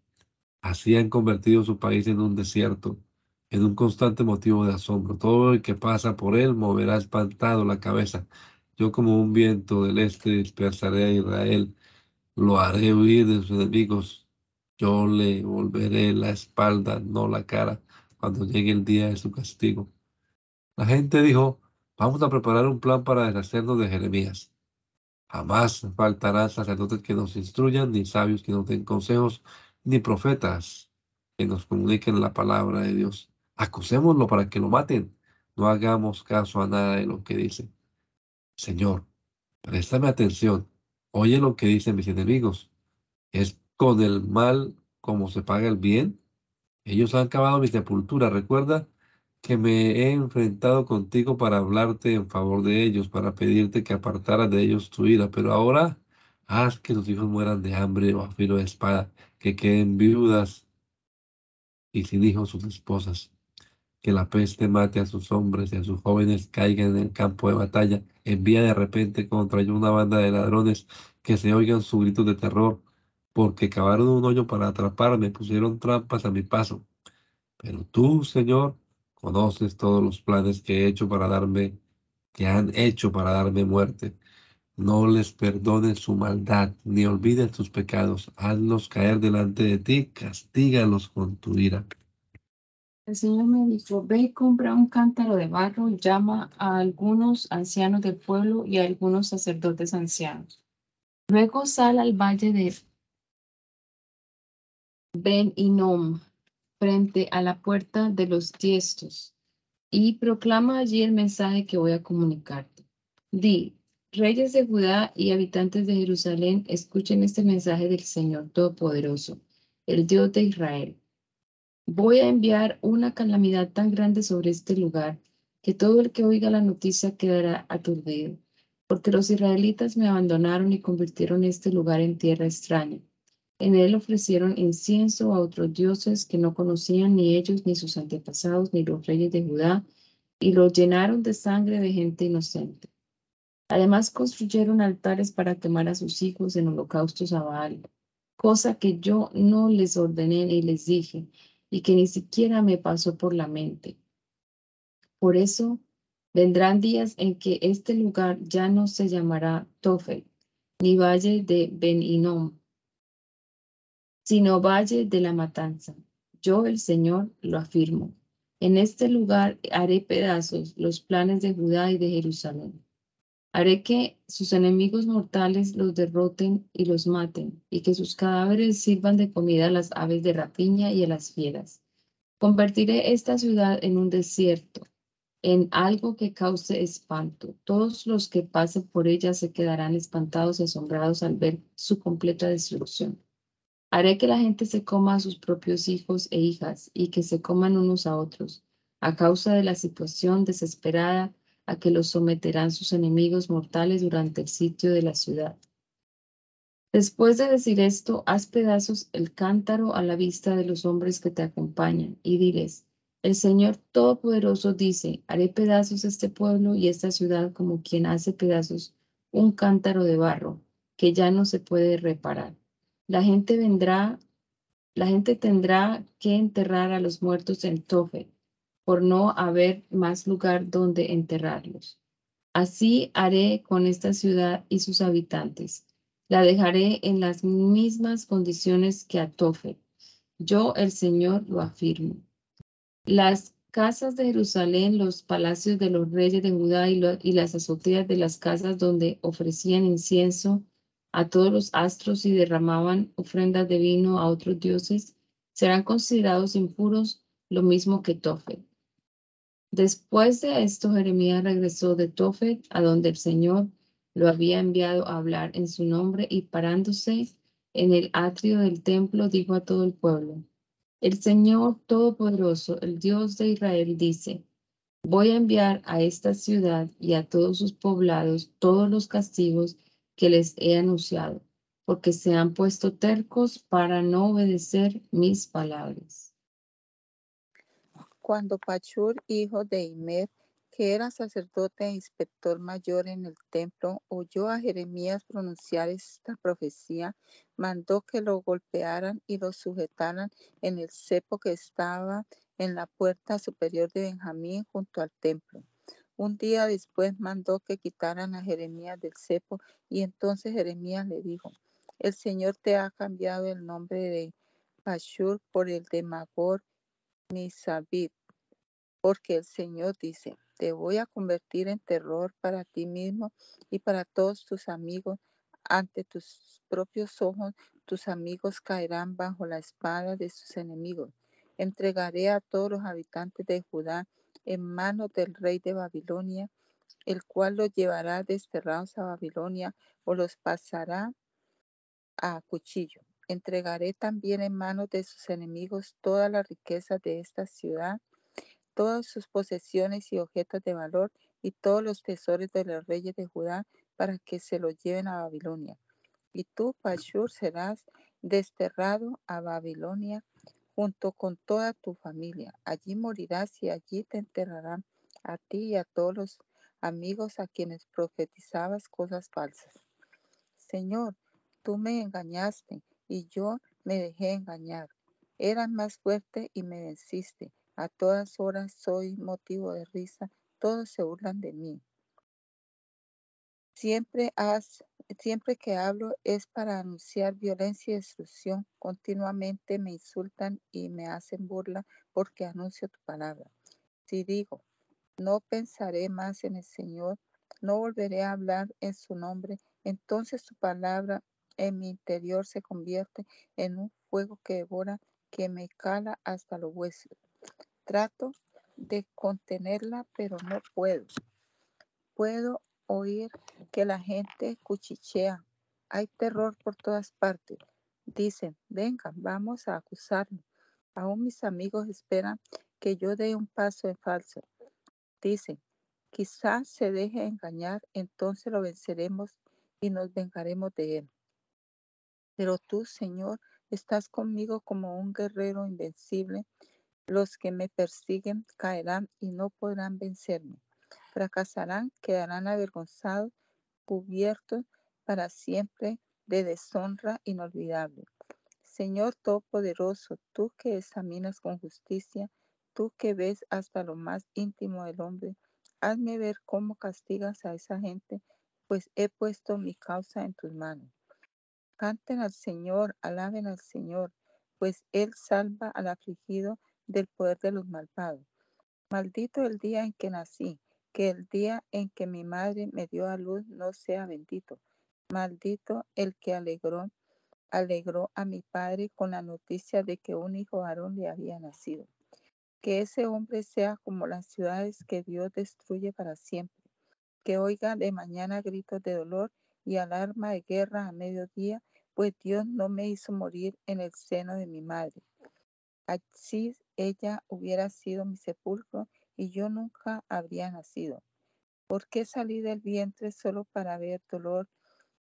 Así han convertido su país en un desierto, en un constante motivo de asombro. Todo el que pasa por él moverá espantado la cabeza. Yo como un viento del este dispersaré a Israel, lo haré huir de sus enemigos. Yo le volveré la espalda, no la cara cuando llegue el día de su castigo. La gente dijo, vamos a preparar un plan para deshacernos de Jeremías. Jamás faltarán sacerdotes que nos instruyan, ni sabios que nos den consejos, ni profetas que nos comuniquen la palabra de Dios. Acusémoslo para que lo maten. No hagamos caso a nada de lo que dice. Señor, Préstame atención. Oye lo que dicen mis enemigos. ¿Es con el mal como se paga el bien? Ellos han cavado mi sepultura. Recuerda que me he enfrentado contigo para hablarte en favor de ellos, para pedirte que apartaras de ellos tu ira. Pero ahora haz que tus hijos mueran de hambre o a filo de espada, que queden viudas y sin hijos sus esposas. Que la peste mate a sus hombres y a sus jóvenes caigan en el campo de batalla. Envía de repente contra ellos una banda de ladrones que se oigan sus gritos de terror porque cavaron un hoyo para atraparme, pusieron trampas a mi paso. Pero tú, Señor, conoces todos los planes que he hecho para darme, que han hecho para darme muerte. No les perdones su maldad, ni olvides tus pecados. Hazlos caer delante de ti, castígalos con tu ira. El Señor me dijo, ve y compra un cántaro de barro y llama a algunos ancianos del pueblo y a algunos sacerdotes ancianos. Luego sal al valle de Ben Inom, frente a la puerta de los tiestos, y proclama allí el mensaje que voy a comunicarte. Di, reyes de Judá y habitantes de Jerusalén, escuchen este mensaje del Señor Todopoderoso, el Dios de Israel. Voy a enviar una calamidad tan grande sobre este lugar que todo el que oiga la noticia quedará aturdido, porque los israelitas me abandonaron y convirtieron este lugar en tierra extraña en él ofrecieron incienso a otros dioses que no conocían ni ellos, ni sus antepasados, ni los reyes de Judá, y los llenaron de sangre de gente inocente. Además construyeron altares para quemar a sus hijos en holocaustos a Baal, cosa que yo no les ordené ni les dije, y que ni siquiera me pasó por la mente. Por eso vendrán días en que este lugar ya no se llamará Tofel, ni valle de Ben-Inom, sino valle de la matanza. Yo, el Señor, lo afirmo. En este lugar haré pedazos los planes de Judá y de Jerusalén. Haré que sus enemigos mortales los derroten y los maten, y que sus cadáveres sirvan de comida a las aves de rapiña y a las fieras. Convertiré esta ciudad en un desierto, en algo que cause espanto. Todos los que pasen por ella se quedarán espantados y asombrados al ver su completa destrucción. Haré que la gente se coma a sus propios hijos e hijas y que se coman unos a otros, a causa de la situación desesperada a que los someterán sus enemigos mortales durante el sitio de la ciudad. Después de decir esto, haz pedazos el cántaro a la vista de los hombres que te acompañan y diles, el Señor Todopoderoso dice, haré pedazos este pueblo y esta ciudad como quien hace pedazos un cántaro de barro que ya no se puede reparar. La gente vendrá, la gente tendrá que enterrar a los muertos en Tofe, por no haber más lugar donde enterrarlos. Así haré con esta ciudad y sus habitantes. La dejaré en las mismas condiciones que a Tofe. Yo, el Señor, lo afirmo. Las casas de Jerusalén, los palacios de los reyes de Judá y las azoteas de las casas donde ofrecían incienso a todos los astros y derramaban ofrendas de vino a otros dioses, serán considerados impuros lo mismo que Tofet. Después de esto, Jeremías regresó de Tofet, a donde el Señor lo había enviado a hablar en su nombre, y parándose en el atrio del templo, dijo a todo el pueblo, el Señor Todopoderoso, el Dios de Israel, dice, voy a enviar a esta ciudad y a todos sus poblados todos los castigos que les he anunciado, porque se han puesto tercos para no obedecer mis palabras. Cuando Pachur, hijo de Imer, que era sacerdote e inspector mayor en el templo, oyó a Jeremías pronunciar esta profecía, mandó que lo golpearan y lo sujetaran en el cepo que estaba en la puerta superior de Benjamín junto al templo. Un día después mandó que quitaran a Jeremías del cepo y entonces Jeremías le dijo, el Señor te ha cambiado el nombre de Pashur por el de Magor Misabit, porque el Señor dice, te voy a convertir en terror para ti mismo y para todos tus amigos. Ante tus propios ojos, tus amigos caerán bajo la espada de sus enemigos. Entregaré a todos los habitantes de Judá en manos del rey de Babilonia. el cual los llevará desterrados a Babilonia o los pasará a cuchillo. Entregaré también en manos de sus enemigos todas las riquezas de esta ciudad, todas sus posesiones y objetos de valor y todos los tesoros de los reyes de Judá para que se los lleven a Babilonia. Y tú, Pashur, serás desterrado a Babilonia junto con toda tu familia. Allí morirás y allí te enterrarán a ti y a todos los amigos a quienes profetizabas cosas falsas. Señor, tú me engañaste y yo me dejé engañar. Eras más fuerte y me venciste. A todas horas soy motivo de risa. Todos se burlan de mí. Siempre, has, siempre que hablo es para anunciar violencia y destrucción. Continuamente me insultan y me hacen burla porque anuncio tu palabra. Si digo, no pensaré más en el Señor, no volveré a hablar en su nombre, entonces tu palabra en mi interior se convierte en un fuego que devora, que me cala hasta los huesos. Trato de contenerla, pero no puedo. Puedo oír que la gente cuchichea. Hay terror por todas partes. Dicen, vengan, vamos a acusarlo. Aún mis amigos esperan que yo dé un paso en falso. Dicen, quizás se deje engañar, entonces lo venceremos y nos vengaremos de él. Pero tú, Señor, estás conmigo como un guerrero invencible. Los que me persiguen caerán y no podrán vencerme. Fracasarán, quedarán avergonzados, cubiertos para siempre de deshonra inolvidable. Señor Todopoderoso, tú que examinas con justicia, tú que ves hasta lo más íntimo del hombre, hazme ver cómo castigas a esa gente, pues he puesto mi causa en tus manos. Canten al Señor, alaben al Señor, pues Él salva al afligido del poder de los malvados. Maldito el día en que nací, que el día en que mi madre me dio a luz no sea bendito. Maldito el que alegró, alegró a mi padre con la noticia de que un hijo varón le había nacido. Que ese hombre sea como las ciudades que Dios destruye para siempre. Que oiga de mañana gritos de dolor y alarma de guerra a mediodía, pues Dios no me hizo morir en el seno de mi madre. Así ella hubiera sido mi sepulcro y yo nunca habría nacido. ¿Por qué salí del vientre solo para ver dolor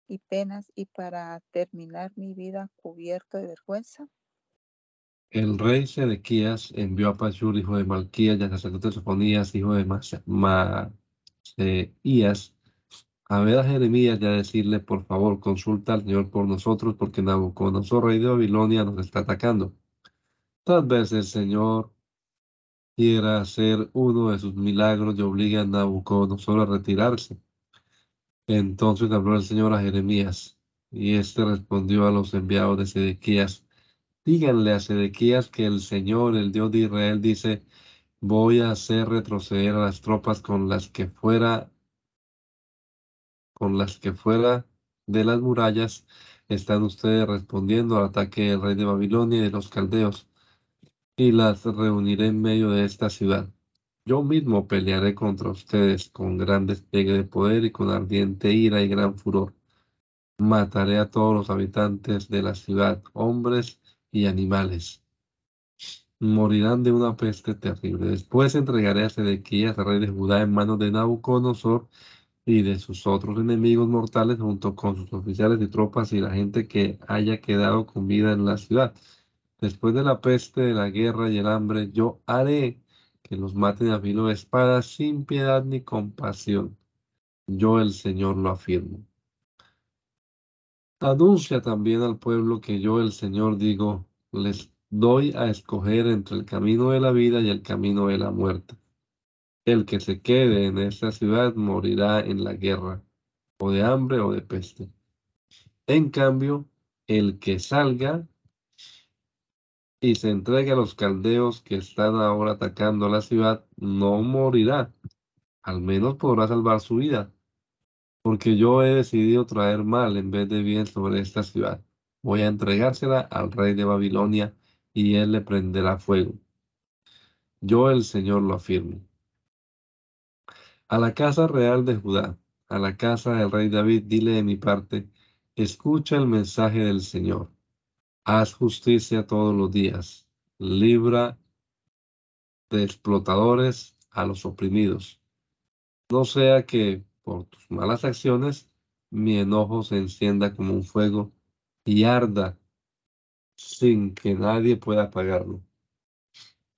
y penas y para terminar mi vida cubierto de vergüenza? El rey Sedequías envió a Pashur, hijo de Malquías, y al sacerdote Sofonías, hijo de Maseías, a ver a Jeremías y a decirle, por favor, consulta al Señor por nosotros, porque Nabucodonosor, rey de Babilonia, nos está atacando. Tal vez el Señor quiera hacer uno de sus milagros y obligue a Nabucodonosor a retirarse. Entonces habló el Señor a Jeremías, y éste respondió a los enviados de Sedequías, díganle a Sedequías que el Señor, el Dios de Israel, dice, voy a hacer retroceder a las tropas con las que fuera con las que fuera de las murallas están ustedes respondiendo al ataque del rey de Babilonia y de los caldeos, y las reuniré en medio de esta ciudad. Yo mismo pelearé contra ustedes con gran despliegue de poder y con ardiente ira y gran furor. Mataré a todos los habitantes de la ciudad, hombres y animales. Morirán de una peste terrible. Después entregaré a Sedequías, rey de Judá, en manos de Nabucodonosor, y de sus otros enemigos mortales junto con sus oficiales y tropas y la gente que haya quedado con vida en la ciudad. Después de la peste, de la guerra y el hambre, yo haré que los maten a filo de espada sin piedad ni compasión. Yo el Señor lo afirmo. Anuncia también al pueblo que yo el Señor digo, les doy a escoger entre el camino de la vida y el camino de la muerte. El que se quede en esta ciudad morirá en la guerra, o de hambre o de peste. En cambio, el que salga y se entregue a los caldeos que están ahora atacando la ciudad, no morirá. Al menos podrá salvar su vida. Porque yo he decidido traer mal en vez de bien sobre esta ciudad. Voy a entregársela al rey de Babilonia y él le prenderá fuego. Yo el Señor lo afirmo. A la casa real de Judá, a la casa del rey David, dile de mi parte, escucha el mensaje del Señor. Haz justicia todos los días. Libra de explotadores a los oprimidos. No sea que por tus malas acciones mi enojo se encienda como un fuego y arda sin que nadie pueda apagarlo.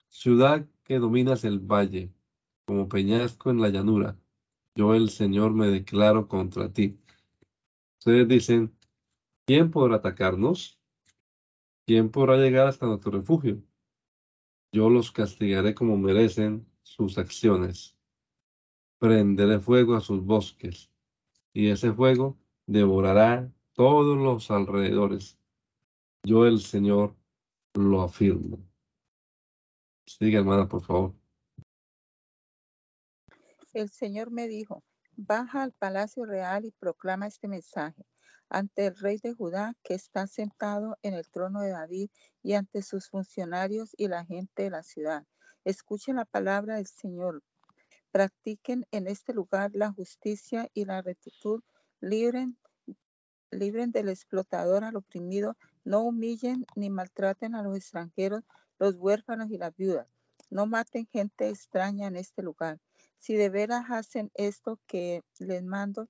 Ciudad que dominas el valle, como peñasco en la llanura, yo el Señor me declaro contra ti. Ustedes dicen, ¿quién podrá atacarnos? ¿Quién podrá llegar hasta nuestro refugio? Yo los castigaré como merecen sus acciones. Prenderé fuego a sus bosques, y ese fuego devorará todos los alrededores. Yo el Señor lo afirmo. Siga, hermana, por favor. El Señor me dijo, baja al palacio real y proclama este mensaje ante el rey de Judá que está sentado en el trono de David y ante sus funcionarios y la gente de la ciudad. Escuchen la palabra del Señor. Practiquen en este lugar la justicia y la rectitud. Libren, del explotador al oprimido. No humillen ni maltraten a los extranjeros, los huérfanos y las viudas. No maten gente extraña en este lugar. Si de veras hacen esto que les mando,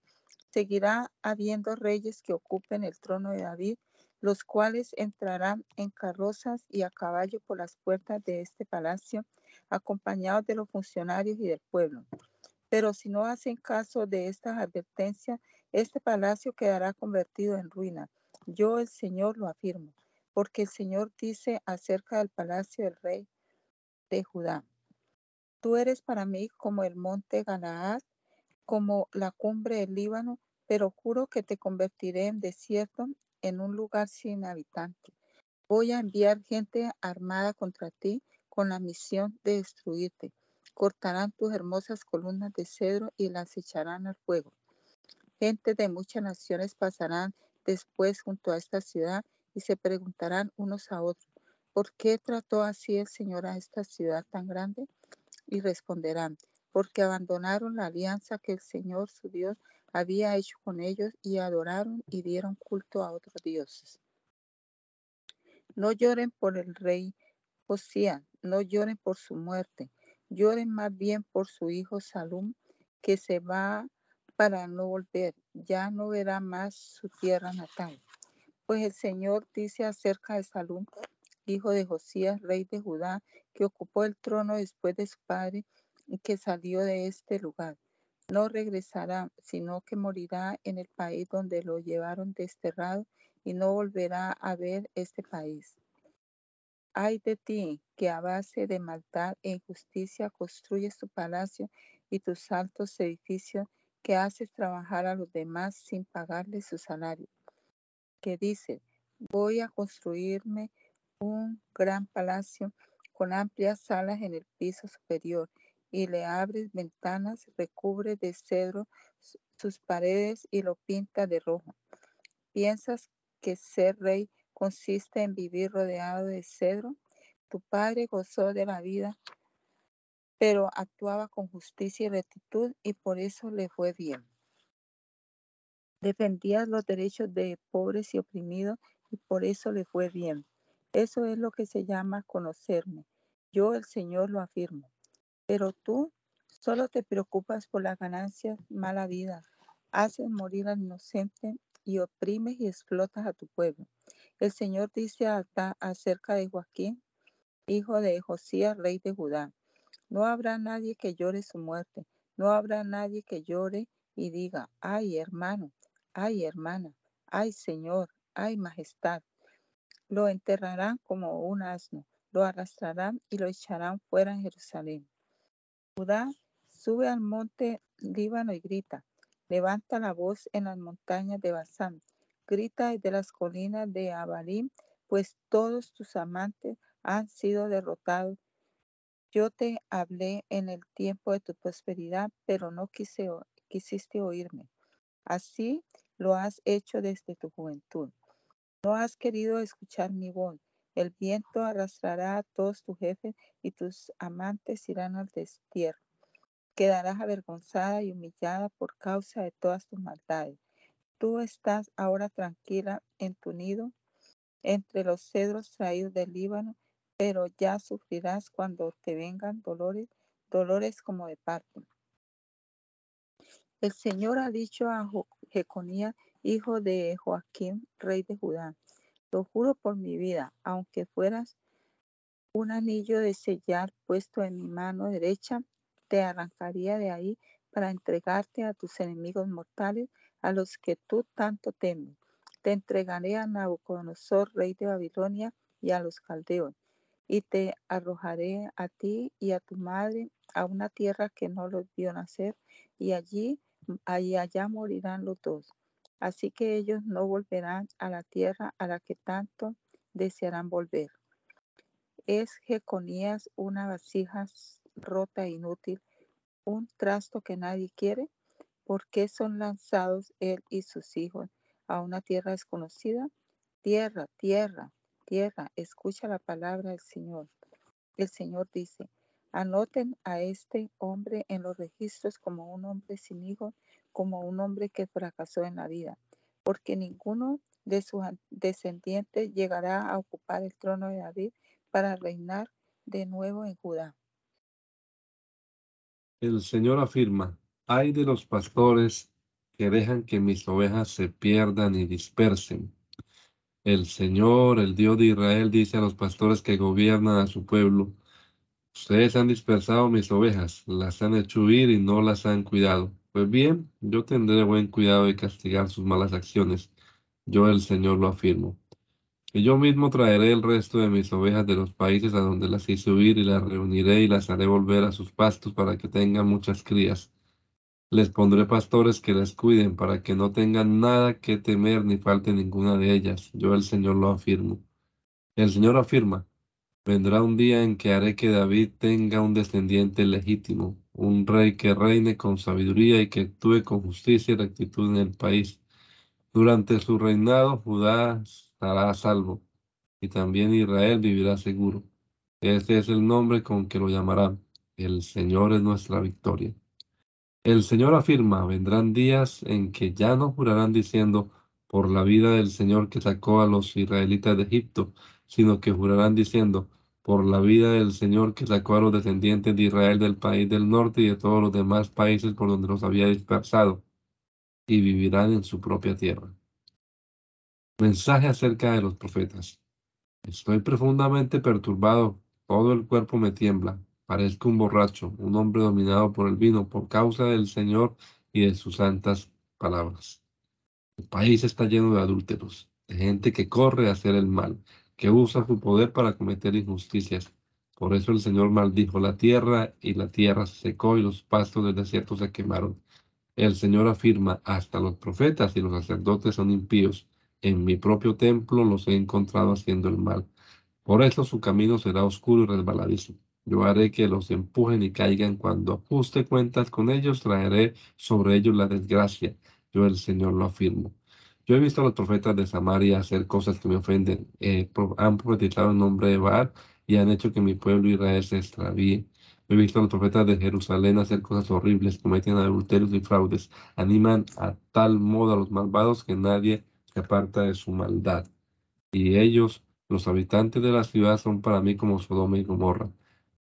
seguirá habiendo reyes que ocupen el trono de David, los cuales entrarán en carrozas y a caballo por las puertas de este palacio, acompañados de los funcionarios y del pueblo. Pero si no hacen caso de estas advertencias, este palacio quedará convertido en ruina. Yo, el Señor, lo afirmo, porque el Señor dice acerca del palacio del rey de Judá. Tú eres para mí como el monte Galaad, como la cumbre del Líbano, pero juro que te convertiré en desierto, en un lugar sin habitantes. Voy a enviar gente armada contra ti con la misión de destruirte. Cortarán tus hermosas columnas de cedro y las echarán al fuego. Gente de muchas naciones pasarán después junto a esta ciudad y se preguntarán unos a otros, ¿por qué trató así el Señor a esta ciudad tan grande? Y responderán, porque abandonaron la alianza que el Señor su Dios había hecho con ellos y adoraron y dieron culto a otros dioses. No lloren por el rey Josías, no lloren por su muerte, lloren más bien por su hijo Salum, que se va para no volver, ya no verá más su tierra natal. Pues el Señor dice acerca de Salum, hijo de Josías, rey de Judá, que ocupó el trono después de su padre que salió de este lugar no regresará, sino que morirá en el país donde lo llevaron desterrado y no volverá a ver este país. Ay de ti, que a base de maldad e injusticia construyes tu palacio y tus altos edificios, que haces trabajar a los demás sin pagarles su salario. Que dice, voy a construirme un gran palacio con amplias salas en el piso superior y le abres ventanas, recubre de cedro sus paredes y lo pinta de rojo. ¿Piensas que ser rey consiste en vivir rodeado de cedro? Tu padre gozó de la vida, pero actuaba con justicia y rectitud y por eso le fue bien. Defendías los derechos de pobres y oprimidos y por eso le fue bien. Eso es lo que se llama conocerme. Yo, el Señor, lo afirmo. Pero tú solo te preocupas por las ganancias, mala vida. Haces morir al inocente y oprimes y explotas a tu pueblo. El Señor dice acerca de Joaquín, hijo de Josías, rey de Judá. No habrá nadie que llore su muerte. No habrá nadie que llore y diga, ay hermano, ay hermana, ay Señor, ay majestad. Lo enterrarán como un asno, lo arrastrarán y lo echarán fuera en Jerusalén. Judá sube al monte Líbano y grita. Levanta la voz en las montañas de Basán. Grita desde las colinas de Abalim, pues todos tus amantes han sido derrotados. Yo te hablé en el tiempo de tu prosperidad, pero no quisiste oírme. Así lo has hecho desde tu juventud. No has querido escuchar mi voz. El viento arrastrará a todos tus jefes y tus amantes irán al destierro. quedarás avergonzada y humillada por causa de todas tus maldades. Tú estás ahora tranquila en tu nido entre los cedros traídos del Líbano, pero ya sufrirás cuando te vengan dolores, dolores como de parto. El Señor ha dicho a Jeconías, hijo de Joaquín, rey de Judá, lo juro por mi vida, aunque fueras un anillo de sellar puesto en mi mano derecha, te arrancaría de ahí para entregarte a tus enemigos mortales, a los que tú tanto temes. Te entregaré a Nabucodonosor, rey de Babilonia, y a los caldeos, y te arrojaré a ti y a tu madre a una tierra que no los vio nacer, y allí, y allá morirán los dos. Así que ellos no volverán a la tierra a la que tanto desearán volver. ¿Es Jeconías una vasija rota e inútil, un trasto que nadie quiere? ¿Por qué son lanzados él y sus hijos a una tierra desconocida? Tierra, tierra, tierra, escucha la palabra del Señor. El Señor dice, anoten a este hombre en los registros como un hombre sin hijos, como un hombre que fracasó en la vida, porque ninguno de sus descendientes llegará a ocupar el trono de David para reinar de nuevo en Judá. El Señor afirma, hay de los pastores que dejan que mis ovejas se pierdan y dispersen. El Señor, el Dios de Israel, dice a los pastores que gobiernan a su pueblo, ustedes han dispersado mis ovejas, las han hecho huir y no las han cuidado. Pues bien, yo tendré buen cuidado de castigar sus malas acciones. Yo el Señor lo afirmo. Y yo mismo traeré el resto de mis ovejas de los países a donde las hice huir y las reuniré y las haré volver a sus pastos para que tengan muchas crías. Les pondré pastores que las cuiden para que no tengan nada que temer ni falte ninguna de ellas. Yo el Señor lo afirmo. El Señor afirma, vendrá un día en que haré que David tenga un descendiente legítimo, un rey que reine con sabiduría y que actúe con justicia y rectitud en el país. Durante su reinado, Judá estará a salvo, y también Israel vivirá seguro. Este es el nombre con que lo llamarán. El Señor es nuestra victoria. El Señor afirma, vendrán días en que ya no jurarán diciendo, por la vida del Señor que sacó a los israelitas de Egipto, sino que jurarán diciendo, por la vida del Señor que sacó a los descendientes de Israel del país del norte y de todos los demás países por donde los había dispersado, y vivirán en su propia tierra. Mensaje acerca de los profetas. Estoy profundamente perturbado, todo el cuerpo me tiembla, parezco un borracho, un hombre dominado por el vino, por causa del Señor y de sus santas palabras. El país está lleno de adúlteros, de gente que corre a hacer el mal, que usa su poder para cometer injusticias. Por eso el Señor maldijo la tierra y la tierra se secó y los pastos del desierto se quemaron. El Señor afirma, hasta los profetas y los sacerdotes son impíos en mi propio templo los he encontrado haciendo el mal. Por eso su camino será oscuro y resbaladizo. Yo haré que los empujen y caigan. Cuando ajuste cuentas con ellos, traeré sobre ellos la desgracia. Yo el Señor lo afirmo. Yo he visto a los profetas de Samaria hacer cosas que me ofenden. Eh, han profetizado en nombre de Baal y han hecho que mi pueblo Israel se extravíe. He visto a los profetas de Jerusalén hacer cosas horribles, cometen adulterios y fraudes. Animan a tal modo a los malvados que nadie se aparta de su maldad. Y ellos, los habitantes de la ciudad, son para mí como Sodoma y Gomorra.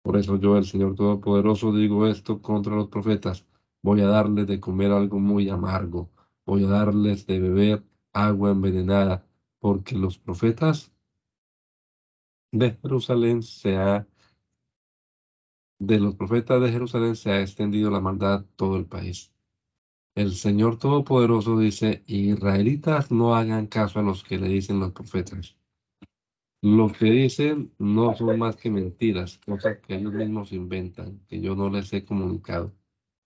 Por eso yo, el Señor Todopoderoso, digo esto contra los profetas. Voy a darles de comer algo muy amargo. Voy a darles de beber agua envenenada, porque los profetas de Jerusalén se ha de los profetas de Jerusalén se ha extendido la maldad todo el país. El Señor Todopoderoso dice, israelitas no hagan caso a los que le dicen los profetas. Lo que dicen no son más que mentiras, cosas que ellos mismos inventan, que yo no les he comunicado.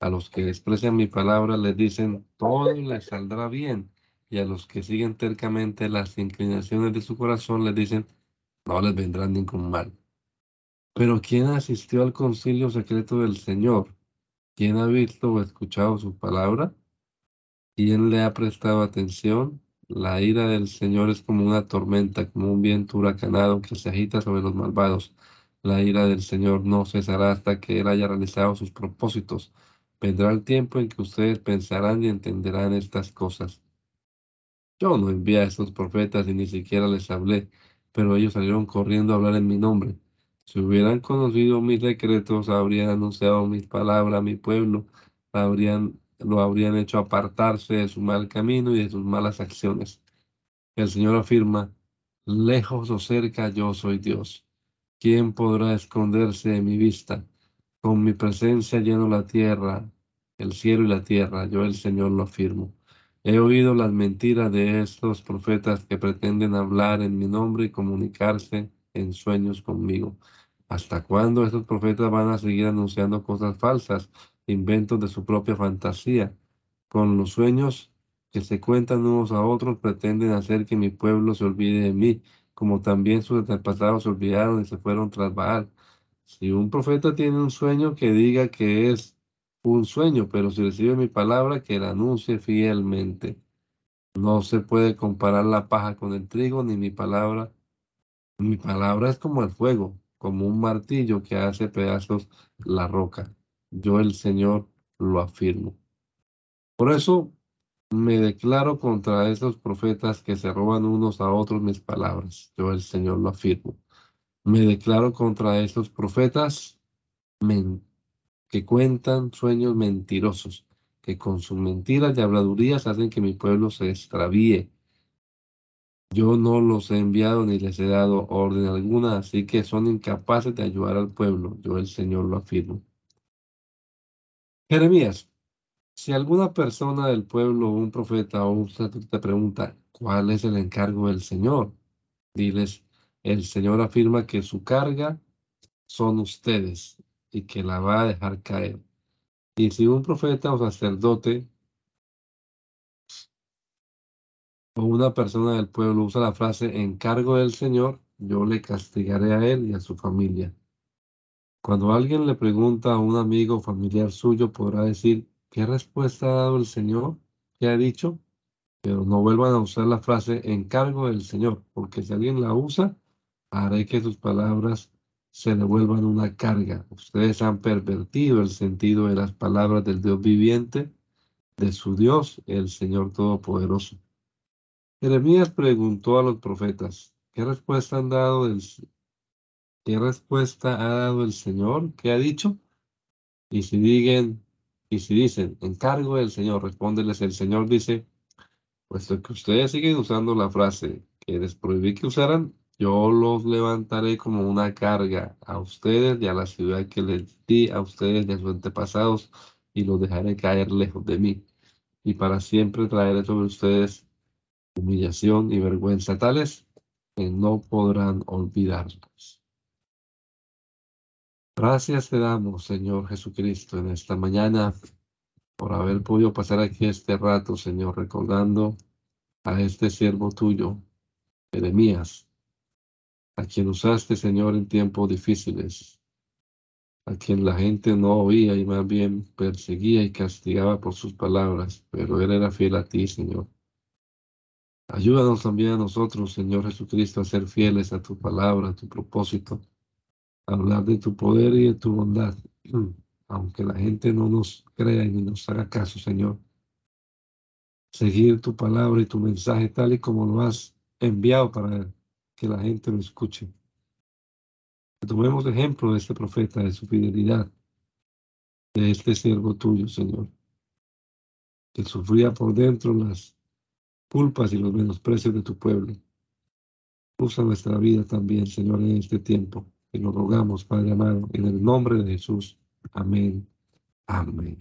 A los que desprecian mi palabra les dicen, todo les saldrá bien. Y a los que siguen tercamente las inclinaciones de su corazón les dicen, no les vendrá ningún mal. Pero ¿quién asistió al concilio secreto del Señor? ¿Quién ha visto o escuchado su palabra? ¿Quién le ha prestado atención? La ira del Señor es como una tormenta, como un viento huracanado que se agita sobre los malvados. La ira del Señor no cesará hasta que Él haya realizado sus propósitos. Vendrá el tiempo en que ustedes pensarán y entenderán estas cosas. Yo no envié a estos profetas y ni siquiera les hablé, pero ellos salieron corriendo a hablar en mi nombre. Si hubieran conocido mis decretos, habrían anunciado mis palabras a mi pueblo, habrían, lo habrían hecho apartarse de su mal camino y de sus malas acciones. El Señor afirma, lejos o cerca yo soy Dios. ¿Quién podrá esconderse de mi vista? Con mi presencia lleno la tierra, el cielo y la tierra, yo el Señor lo afirmo. He oído las mentiras de estos profetas que pretenden hablar en mi nombre y comunicarse en sueños conmigo. ¿Hasta cuándo estos profetas van a seguir anunciando cosas falsas, inventos de su propia fantasía? Con los sueños que se cuentan unos a otros pretenden hacer que mi pueblo se olvide de mí, como también sus antepasados se olvidaron y se fueron tras. Si un profeta tiene un sueño, que diga que es un sueño, pero si recibe mi palabra, que la anuncie fielmente. No se puede comparar la paja con el trigo, ni mi palabra. Mi palabra es como el fuego, como un martillo que hace pedazos la roca. Yo el Señor lo afirmo. Por eso me declaro contra esos profetas que se roban unos a otros mis palabras. Yo el Señor lo afirmo. Me declaro contra esos profetas que cuentan sueños mentirosos, que con sus mentiras y habladurías hacen que mi pueblo se extravíe. Yo no los he enviado ni les he dado orden alguna, así que son incapaces de ayudar al pueblo. Yo el Señor lo afirmo. Jeremías, si alguna persona del pueblo, un profeta o un sacerdote te pregunta, ¿cuál es el encargo del Señor? Diles, el Señor afirma que su carga son ustedes y que la va a dejar caer. Y si un profeta o sacerdote o una persona del pueblo usa la frase encargo del Señor, yo le castigaré a él y a su familia. Cuando alguien le pregunta a un amigo o familiar suyo, podrá decir, ¿qué respuesta ha dado el Señor? ¿Qué ha dicho? Pero no vuelvan a usar la frase encargo del Señor, porque si alguien la usa, haré que sus palabras se devuelvan una carga. Ustedes han pervertido el sentido de las palabras del Dios viviente, de su Dios, el Señor Todopoderoso. Jeremías preguntó a los profetas, ¿qué respuesta han dado ¿Qué respuesta ha dado el Señor? ¿Qué ha dicho? Y si digan, y si dicen, encargo del Señor, respóndeles, el Señor dice, puesto que ustedes siguen usando la frase que les prohibí que usaran, yo los levantaré como una carga a ustedes y a la ciudad que les di a ustedes a sus antepasados y los dejaré caer lejos de mí. Y para siempre traeré sobre ustedes humillación y vergüenza tales que no podrán olvidarlos. Gracias te damos, Señor Jesucristo, en esta mañana por haber podido pasar aquí este rato, Señor, recordando a este siervo tuyo, Jeremías, a quien usaste, Señor, en tiempos difíciles, a quien la gente no oía y más bien perseguía y castigaba por sus palabras, pero él era fiel a ti, Señor. Ayúdanos también a nosotros, Señor Jesucristo, a ser fieles a tu palabra, a tu propósito, a hablar de tu poder y de tu bondad, [clears throat] aunque la gente no nos crea ni nos haga caso, Señor. Seguir tu palabra y tu mensaje tal y como lo has enviado para que la gente lo escuche. Tomemos ejemplo de este profeta, de su fidelidad, de este siervo tuyo, Señor, que sufría por dentro las culpas y los menosprecios de tu pueblo. Usa nuestra vida también, Señor, en este tiempo. Y lo rogamos, Padre amado, en el nombre de Jesús. Amén. Amén.